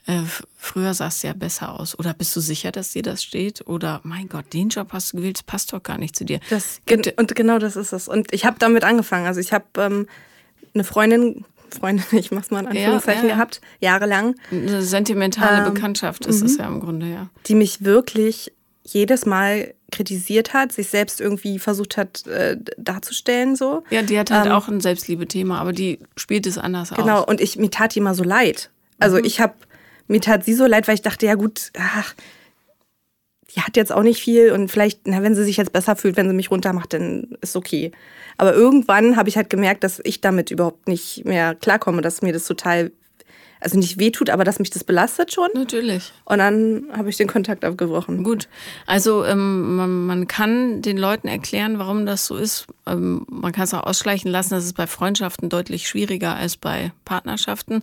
äh, früher sah es ja besser aus. Oder bist du sicher, dass dir das steht? Oder mein Gott, den Job hast du gewählt, das passt doch gar nicht zu dir. Das, und genau das ist es. Und ich habe damit angefangen. Also ich habe ähm, eine Freundin, Freundin, [laughs] ich mach's mal in Anführungszeichen ja, ja. gehabt, jahrelang. Eine sentimentale ähm, Bekanntschaft ist es mhm. ja im Grunde, ja. Die mich wirklich jedes Mal kritisiert hat, sich selbst irgendwie versucht hat äh, darzustellen so. Ja, die hat halt ähm, auch ein Selbstliebe-Thema, aber die spielt es anders genau, aus. Genau, und ich mir tat die immer so leid. Also mhm. ich habe mir tat sie so leid, weil ich dachte, ja gut, ach, die hat jetzt auch nicht viel und vielleicht, na, wenn sie sich jetzt besser fühlt, wenn sie mich runtermacht, dann ist okay. Aber irgendwann habe ich halt gemerkt, dass ich damit überhaupt nicht mehr klarkomme, dass mir das total also nicht wehtut, aber dass mich das belastet schon. Natürlich. Und dann habe ich den Kontakt abgebrochen. Gut. Also ähm, man, man, kann den Leuten erklären, warum das so ist. Ähm, man kann es auch ausschleichen lassen. Das ist bei Freundschaften deutlich schwieriger als bei Partnerschaften,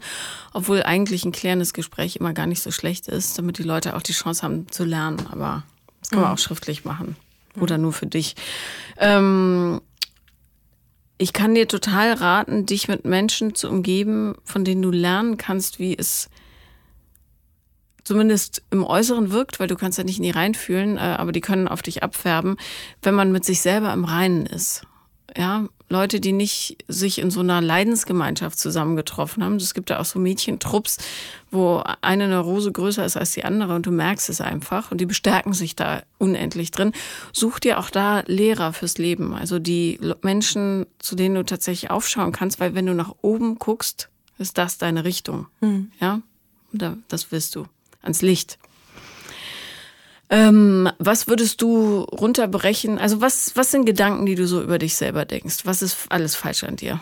obwohl eigentlich ein klärendes Gespräch immer gar nicht so schlecht ist, damit die Leute auch die Chance haben zu lernen. Aber das kann man mhm. auch schriftlich machen. Oder nur für dich. Ähm, ich kann dir total raten, dich mit Menschen zu umgeben, von denen du lernen kannst, wie es zumindest im Äußeren wirkt, weil du kannst ja nicht in die reinfühlen, äh, aber die können auf dich abfärben, wenn man mit sich selber im Reinen ist. Ja, Leute, die nicht sich in so einer Leidensgemeinschaft zusammengetroffen haben. Es gibt ja auch so Mädchentrupps, wo eine Neurose größer ist als die andere und du merkst es einfach und die bestärken sich da unendlich drin. Such dir auch da Lehrer fürs Leben, also die Menschen, zu denen du tatsächlich aufschauen kannst, weil wenn du nach oben guckst, ist das deine Richtung. Mhm. Ja, das wirst du ans Licht. Ähm, was würdest du runterbrechen? Also was, was sind Gedanken, die du so über dich selber denkst? Was ist alles falsch an dir?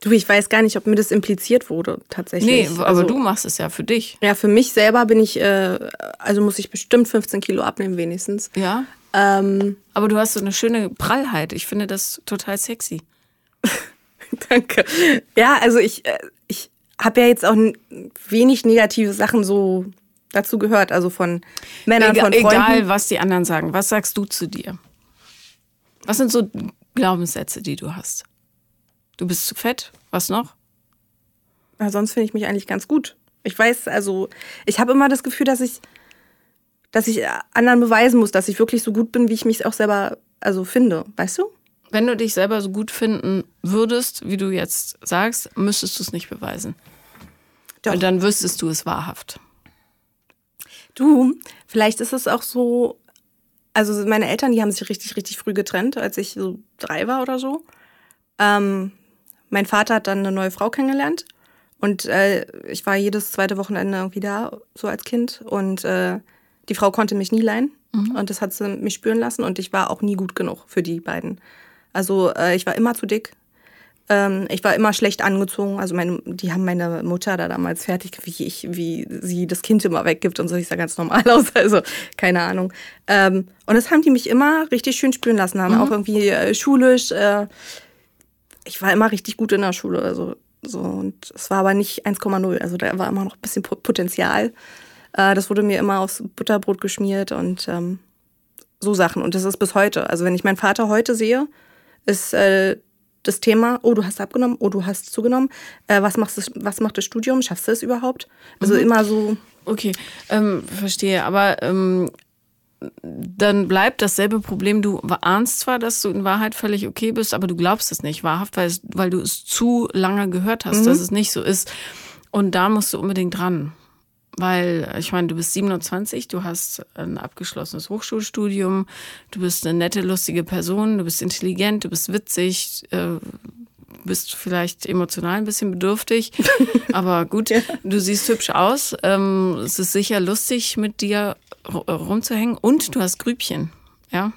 Du, ich weiß gar nicht, ob mir das impliziert wurde, tatsächlich. Nee, aber also, du machst es ja für dich. Ja, für mich selber bin ich, äh, also muss ich bestimmt 15 Kilo abnehmen, wenigstens. Ja. Ähm, aber du hast so eine schöne Prallheit. Ich finde das total sexy. [laughs] Danke. Ja, also ich, äh, ich habe ja jetzt auch wenig negative Sachen so dazu gehört, also von Männern, egal, von Freunden. Egal, was die anderen sagen. Was sagst du zu dir? Was sind so Glaubenssätze, die du hast? Du bist zu fett. Was noch? Ja, sonst finde ich mich eigentlich ganz gut. Ich weiß, also ich habe immer das Gefühl, dass ich, dass ich anderen beweisen muss, dass ich wirklich so gut bin, wie ich mich auch selber also finde. Weißt du? Wenn du dich selber so gut finden würdest, wie du jetzt sagst, müsstest du es nicht beweisen. Doch. Und dann wüsstest du es wahrhaft. Du, vielleicht ist es auch so, also meine Eltern, die haben sich richtig, richtig früh getrennt, als ich so drei war oder so. Ähm, mein Vater hat dann eine neue Frau kennengelernt und äh, ich war jedes zweite Wochenende irgendwie da, so als Kind. Und äh, die Frau konnte mich nie leihen. Mhm. Und das hat sie mich spüren lassen. Und ich war auch nie gut genug für die beiden. Also äh, ich war immer zu dick. Ähm, ich war immer schlecht angezogen. Also meine, die haben meine Mutter da damals fertig, wie ich, wie sie das Kind immer weggibt und so. Ich sah ganz normal [laughs] aus. Also keine Ahnung. Ähm, und das haben die mich immer richtig schön spüren lassen. Haben mhm. auch irgendwie äh, schulisch. Äh, ich war immer richtig gut in der Schule. Also so, und es war aber nicht 1,0. Also da war immer noch ein bisschen Potenzial. Äh, das wurde mir immer aufs Butterbrot geschmiert und ähm, so Sachen. Und das ist bis heute. Also wenn ich meinen Vater heute sehe, ist äh, das Thema, oh, du hast abgenommen, oh, du hast zugenommen. Äh, was, machst du, was macht das Studium? Schaffst du es überhaupt? Also mhm. immer so. Okay, ähm, verstehe. Aber ähm, dann bleibt dasselbe Problem. Du ahnst zwar, dass du in Wahrheit völlig okay bist, aber du glaubst es nicht wahrhaft, weil, es, weil du es zu lange gehört hast, mhm. dass es nicht so ist. Und da musst du unbedingt dran. Weil, ich meine, du bist 27, du hast ein abgeschlossenes Hochschulstudium, du bist eine nette, lustige Person, du bist intelligent, du bist witzig, äh, bist vielleicht emotional ein bisschen bedürftig, [laughs] aber gut, ja. du siehst hübsch aus. Ähm, es ist sicher lustig, mit dir rumzuhängen und du hast Grübchen, ja.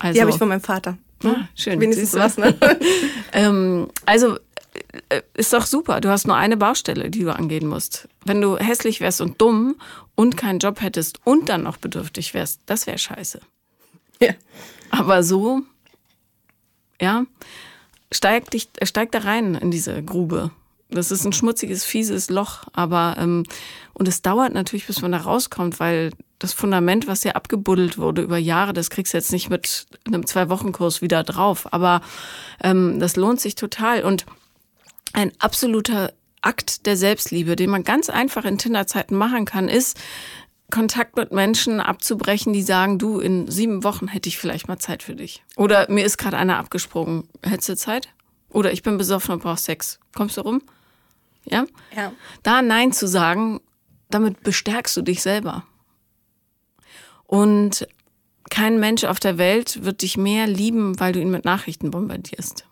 Also, die habe ich von meinem Vater. Ah, schön. Wenigstens was, ne? [laughs] ähm, also äh, ist doch super. Du hast nur eine Baustelle, die du angehen musst. Wenn du hässlich wärst und dumm und keinen Job hättest und dann noch bedürftig wärst, das wäre scheiße. Ja. Aber so, ja, steig, dich, äh, steig da rein in diese Grube. Das ist ein schmutziges, fieses Loch, aber ähm, und es dauert natürlich, bis man da rauskommt, weil das Fundament, was hier abgebuddelt wurde über Jahre, das kriegst du jetzt nicht mit einem Zwei-Wochen-Kurs wieder drauf. Aber ähm, das lohnt sich total. Und ein absoluter Akt der Selbstliebe, den man ganz einfach in Tinderzeiten machen kann, ist, Kontakt mit Menschen abzubrechen, die sagen, du, in sieben Wochen hätte ich vielleicht mal Zeit für dich. Oder mir ist gerade einer abgesprungen. Hättest du Zeit? Oder ich bin besoffen und brauche Sex. Kommst du rum? Ja? Ja. Da Nein zu sagen, damit bestärkst du dich selber. Und kein Mensch auf der Welt wird dich mehr lieben, weil du ihn mit Nachrichten bombardierst.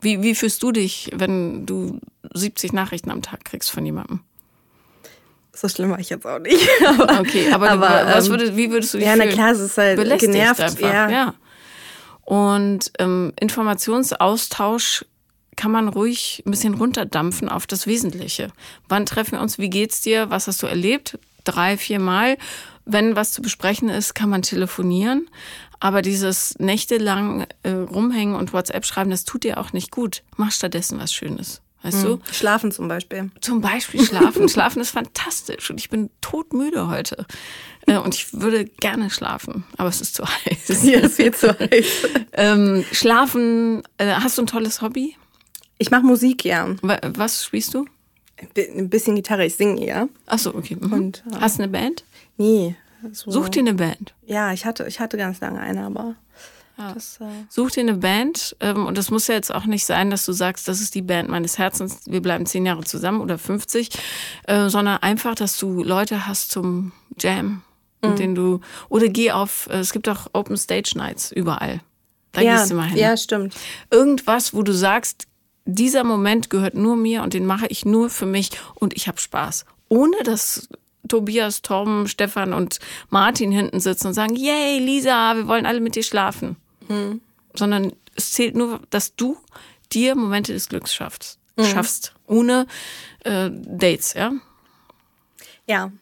Wie, wie fühlst du dich, wenn du 70 Nachrichten am Tag kriegst von jemandem? So schlimm war ich jetzt auch nicht. [laughs] aber, okay, aber, aber du, ähm, würdest, wie würdest du dich ja, fühlen? Ja, na klar, es ist halt Belästigt genervt. Einfach. Ja. ja. Und ähm, Informationsaustausch kann man ruhig ein bisschen runterdampfen auf das Wesentliche. Wann treffen wir uns? Wie geht's dir? Was hast du erlebt? Drei, vier Mal. Wenn was zu besprechen ist, kann man telefonieren. Aber dieses nächtelang äh, rumhängen und WhatsApp schreiben, das tut dir auch nicht gut. Mach stattdessen was Schönes. Weißt mhm. du? Schlafen zum Beispiel. Zum Beispiel schlafen. [laughs] schlafen ist fantastisch und ich bin todmüde heute. Äh, und ich würde gerne schlafen, aber es ist zu heiß. [laughs] Ja, es wird zu heiß. [laughs] ähm, schlafen, äh, hast du ein tolles Hobby? Ich mache Musik, ja. Was spielst du? Ein bisschen Gitarre, ich singe eher. Ach so, okay. Mhm. Und, äh, hast du eine Band? Nee, so. Such dir eine Band. Ja, ich hatte, ich hatte ganz lange eine, aber. Ja. Das, äh Such dir eine Band ähm, und das muss ja jetzt auch nicht sein, dass du sagst, das ist die Band meines Herzens, wir bleiben zehn Jahre zusammen oder 50, äh, sondern einfach, dass du Leute hast zum Jam, mhm. mit denen du, oder geh auf, äh, es gibt auch Open Stage Nights überall. Da ja, gehst du mal hin. Ja, stimmt. Irgendwas, wo du sagst, dieser Moment gehört nur mir und den mache ich nur für mich und ich habe Spaß. Ohne dass Tobias, Tom, Stefan und Martin hinten sitzen und sagen, yay, Lisa, wir wollen alle mit dir schlafen. Mhm. Sondern es zählt nur, dass du dir Momente des Glücks schaffst. Mhm. Schaffst. Ohne äh, Dates, ja? Ja.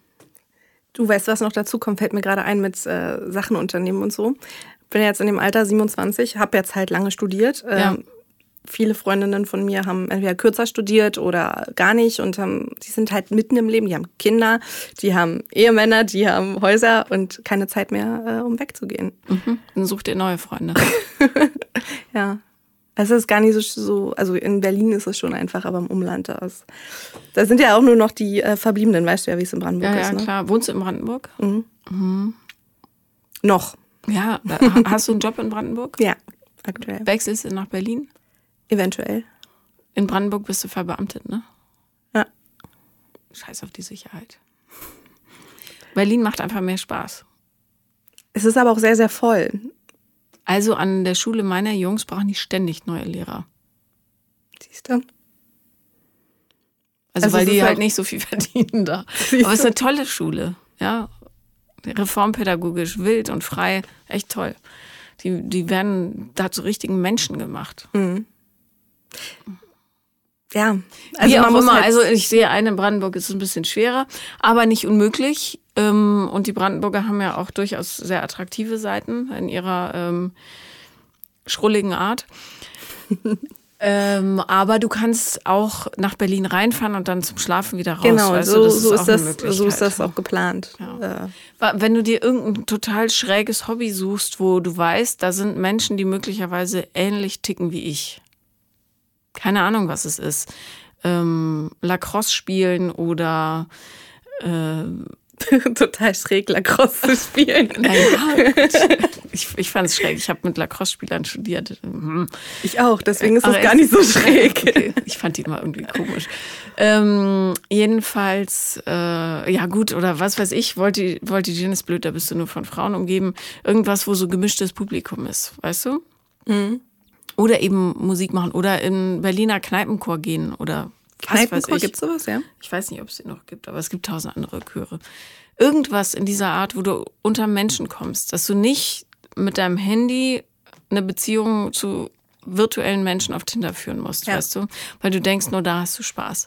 Du weißt, was noch dazu kommt, fällt mir gerade ein mit äh, Sachen unternehmen und so. Bin jetzt in dem Alter 27, habe jetzt halt lange studiert. Ja viele Freundinnen von mir haben entweder kürzer studiert oder gar nicht und haben, die sind halt mitten im Leben, die haben Kinder, die haben Ehemänner, die haben Häuser und keine Zeit mehr, äh, um wegzugehen. Mhm. Dann sucht ihr neue Freunde. [laughs] ja. Es ist gar nicht so, so, also in Berlin ist es schon einfach, aber im Umland da ist. Da sind ja auch nur noch die äh, Verbliebenen, weißt du ja, wie es in Brandenburg ja, ist. Ja, ne? klar. Wohnst du in Brandenburg? Mhm. Mhm. Noch. Ja, [laughs] hast du einen Job in Brandenburg? Ja, aktuell. Wechselst du nach Berlin? Eventuell. In Brandenburg bist du verbeamtet, ne? Ja. Scheiß auf die Sicherheit. Berlin macht einfach mehr Spaß. Es ist aber auch sehr, sehr voll. Also an der Schule meiner Jungs brauchen die ständig neue Lehrer. Siehst du? Also, Also weil die halt auch- nicht so viel [laughs] verdienen da. Aber es ist eine tolle Schule, ja. Reformpädagogisch, wild und frei, echt toll. Die, die werden da zu richtigen Menschen gemacht. Ja. Also Wie auch muss immer, halt- also ich sehe eine in Brandenburg ist es ein bisschen schwerer, aber nicht unmöglich. Ähm, Und die Brandenburger haben ja auch durchaus sehr attraktive Seiten in ihrer ähm, schrulligen Art. [laughs] ähm, aber du kannst auch nach Berlin reinfahren und dann zum Schlafen wieder raus. Genau, weißt so, so, ist eine das, so ist das auch geplant. Ja. Äh, Wa- Wenn du dir irgendein total schräges Hobby suchst, wo du weißt, da sind Menschen, die möglicherweise ähnlich ticken wie ich. Keine Ahnung, was es ist. Ähm, Lacrosse spielen oder [laughs] total schräg Lacrosse zu spielen. [laughs] naja, ich, ich fand es schräg. Ich habe mit Lacrosse-Spielern studiert. Mhm. Ich auch, deswegen ist es gar nicht so schräg. [laughs] Okay. Ich fand die immer irgendwie komisch. Ähm, jedenfalls, äh, ja gut, oder was weiß ich, wollte wollte ist blöd, da bist du nur von Frauen umgeben. Irgendwas, wo so gemischtes Publikum ist, weißt du? Mhm. Oder eben Musik machen oder in Berliner Kneipenchor gehen oder Kneipenchor, ich. gibt's sowas, ja? Ich weiß nicht, ob es den noch gibt, aber es gibt tausend andere Chöre. Irgendwas in dieser Art, wo du unter Menschen kommst, dass du nicht mit deinem Handy eine Beziehung zu virtuellen Menschen auf Tinder führen musst, Ja. weißt du? Weil du denkst, nur da hast du Spaß.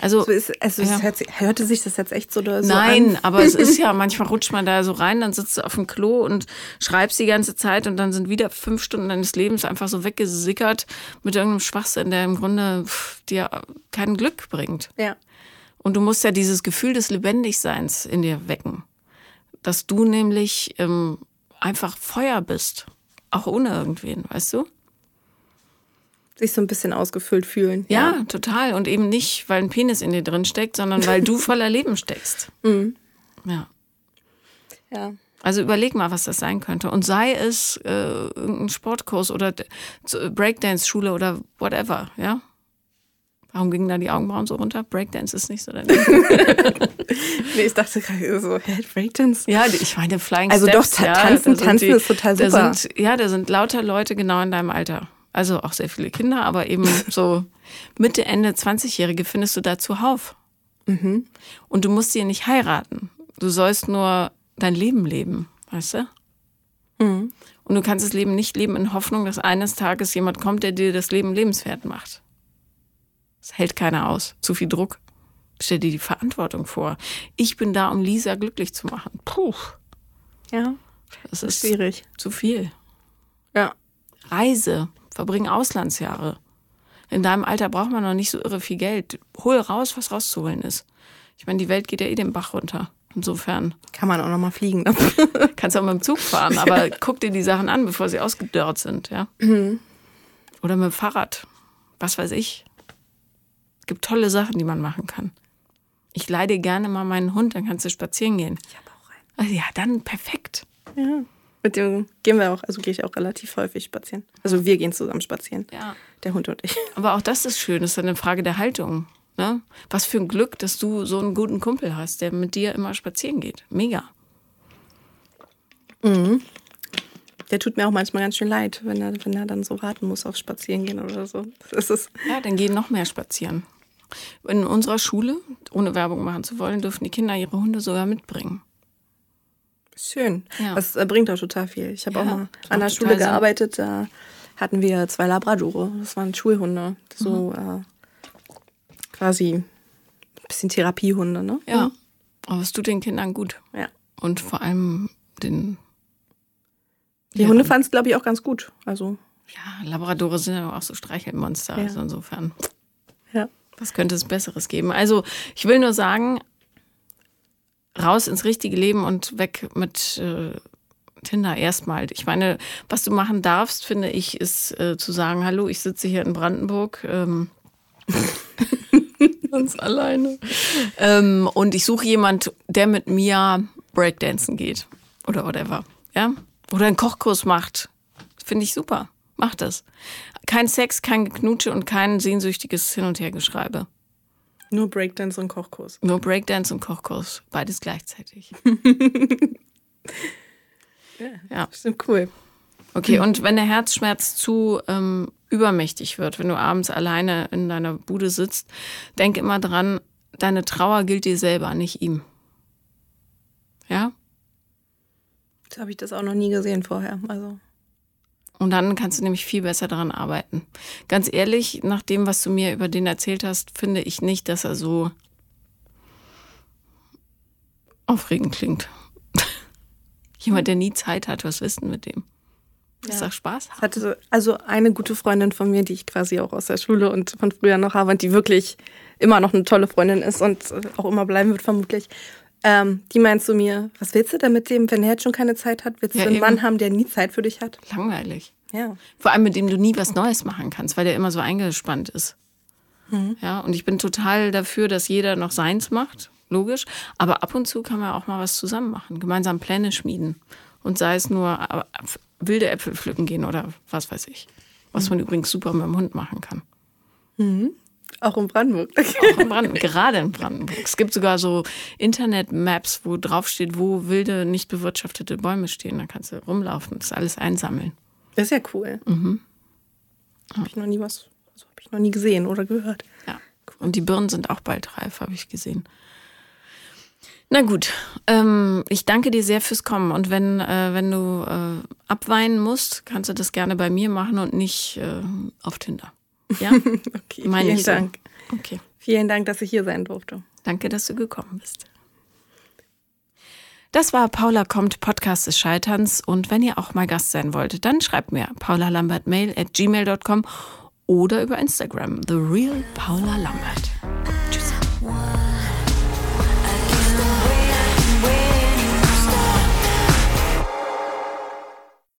Also, So ist, also Ja. hört, sich- hörte sich das jetzt echt so, so nein, an? aber es ist ja, [laughs] manchmal rutscht man da so rein, dann sitzt du auf dem Klo und schreibst die ganze Zeit und dann sind wieder fünf Stunden deines Lebens einfach so weggesickert mit irgendeinem Schwachsinn, der im Grunde pff, dir kein Glück bringt. Ja. Und du musst ja dieses Gefühl des Lebendigseins in dir wecken. Dass du nämlich ähm, einfach Feuer bist. Auch ohne irgendwen, weißt du? Sich so ein bisschen ausgefüllt fühlen. Ja, total. Und eben nicht, weil ein Penis in dir drin steckt, sondern weil du [laughs] voller Leben steckst. Ja. ja. Also überleg mal, was das sein könnte. Und sei es äh, irgendein Sportkurs oder z- Breakdance-Schule oder whatever, ja? Warum gingen da die Augenbrauen so runter? Breakdance ist nicht so dein Ding. [laughs] Nee, ich dachte gerade so, hä, Breakdance? Ja, ich meine Flying Also doch, Steps, ta- ja, tanzen- da sind tanzen ist total super. Da sind, ja, da sind lauter Leute genau in deinem Alter. Also auch sehr viele Kinder, aber eben [laughs] so Mitte, Ende 20-Jährige findest du da zuhauf. Mhm. Und du musst sie nicht heiraten. Du sollst nur dein Leben leben, weißt du? Mhm. Und du kannst das Leben nicht leben in Hoffnung, dass eines Tages jemand kommt, der dir das Leben lebenswert macht. Das hält keiner aus. Zu viel Druck. Stell dir die Verantwortung vor. Ich bin da, um Lisa glücklich zu machen. Puh, Ja, das ist schwierig. zu viel. Ja. Reise, verbring Auslandsjahre. In deinem Alter braucht man noch nicht so irre viel Geld. Hol raus, was rauszuholen ist. Ich meine, die Welt geht ja eh den Bach runter. Insofern Kann man auch noch mal fliegen. Ne? [laughs] kannst auch mit dem Zug fahren, aber guck dir die Sachen an, bevor sie ausgedörrt sind, ja. Oder mit dem Fahrrad. Was weiß ich. Es gibt tolle Sachen, die man machen kann. Ich leide gerne mal meinen Hund, dann kannst du spazieren gehen. Ich habe auch einen. Also ja, dann perfekt. Ja. Mit dem gehen wir auch, also gehe ich auch relativ häufig spazieren. Also wir gehen zusammen spazieren. Ja. Der Hund und ich. Aber auch das ist schön, das ist eine Frage der Haltung. Ne? Was für ein Glück, dass du so einen guten Kumpel hast, der mit dir immer spazieren geht. Mega. Der tut mir auch manchmal ganz schön leid, wenn er, wenn er dann so warten muss auf Spazierengehen oder so. Das ist Ja, dann gehen noch mehr spazieren. In unserer Schule, ohne Werbung machen zu wollen, dürfen die Kinder ihre Hunde sogar mitbringen. Schön. Ja. Das äh, bringt auch total viel. Ich habe Ja, auch mal an der Schule Sinn. gearbeitet. Da hatten wir zwei Labradore. Das waren Schulhunde. So Mhm. äh, quasi ein bisschen Therapiehunde, ne? Ja. Aber es tut den Kindern gut. Ja. Und vor allem den. Die ja, Hunde fanden es, glaube ich, auch ganz gut. Also, Ja, Labradore sind ja auch so Streichelmonster. Ja. Also insofern. ja. Was könnte es Besseres geben? Also, ich will nur sagen, raus ins richtige Leben und weg mit äh, Tinder erstmal. Ich meine, was du machen darfst, finde ich, ist äh, zu sagen, hallo, ich sitze hier in Brandenburg. Ähm, [laughs] ganz alleine. Ähm, und ich suche jemand, der mit mir Breakdancen geht. Oder whatever. Ja? Oder einen Kochkurs macht. Finde ich super. Mach das. Kein Sex, kein Geknutsche und kein sehnsüchtiges Hin- und Hergeschreibe. Nur Breakdance und Kochkurs. Nur Breakdance und Kochkurs. Beides gleichzeitig. [laughs] ja, ja. Stimmt cool. Okay, und wenn der Herzschmerz zu ähm, übermächtig wird, wenn du abends alleine in deiner Bude sitzt, denk immer dran, deine Trauer gilt dir selber, nicht ihm. Ja? Jetzt habe ich das auch noch nie gesehen vorher. Also. Und dann kannst du nämlich viel besser daran arbeiten. Ganz ehrlich, nach dem, was du mir über den erzählt hast, finde ich nicht, dass er so aufregend klingt. [laughs] Jemand, der nie Zeit hat, was wissen mit dem. Das ja. auch Spaß hat. Hatte also eine gute Freundin von mir, die ich quasi auch aus der Schule und von früher noch habe und die wirklich immer noch eine tolle Freundin ist und auch immer bleiben wird vermutlich. Ähm, die meint zu mir, was willst du denn mit dem, wenn er jetzt schon keine Zeit hat? Willst ja, du einen eben. Mann haben, der nie Zeit für dich hat? Langweilig. Ja. Vor allem mit dem du nie was Neues machen kannst, weil der immer so eingespannt ist. Mhm. Ja, und ich bin total dafür, dass jeder noch seins macht, logisch. Aber ab und zu kann man auch mal was zusammen machen, gemeinsam Pläne schmieden. Und sei es nur äh, wilde Äpfel pflücken gehen oder was weiß ich. Was mhm. man übrigens super mit dem Hund machen kann. Mhm. Auch in Brandenburg. Auch in Brandenburg, gerade in Brandenburg. Es gibt sogar so Internet-Maps, wo draufsteht, wo wilde, nicht bewirtschaftete Bäume stehen. Da kannst du rumlaufen, und das alles einsammeln. Das ist ja cool. Mhm. Habe ich noch nie was, also habe ich noch nie gesehen oder gehört. Ja. Und die Birnen sind auch bald reif, habe ich gesehen. Na gut, ähm, ich danke dir sehr fürs Kommen. Und wenn, äh, wenn du äh, abweinen musst, kannst du das gerne bei mir machen und nicht äh, auf Tinder. Ja? [laughs] okay, Meine vielen Dank. Okay. Vielen Dank, dass ich hier sein durfte. Danke, dass du gekommen bist. Das war Paula kommt, Podcast des Scheiterns. Und wenn ihr auch mal Gast sein wollt, dann schreibt mir paulalambertmail at gmail.com oder über Instagram, The Real Paula Lambert.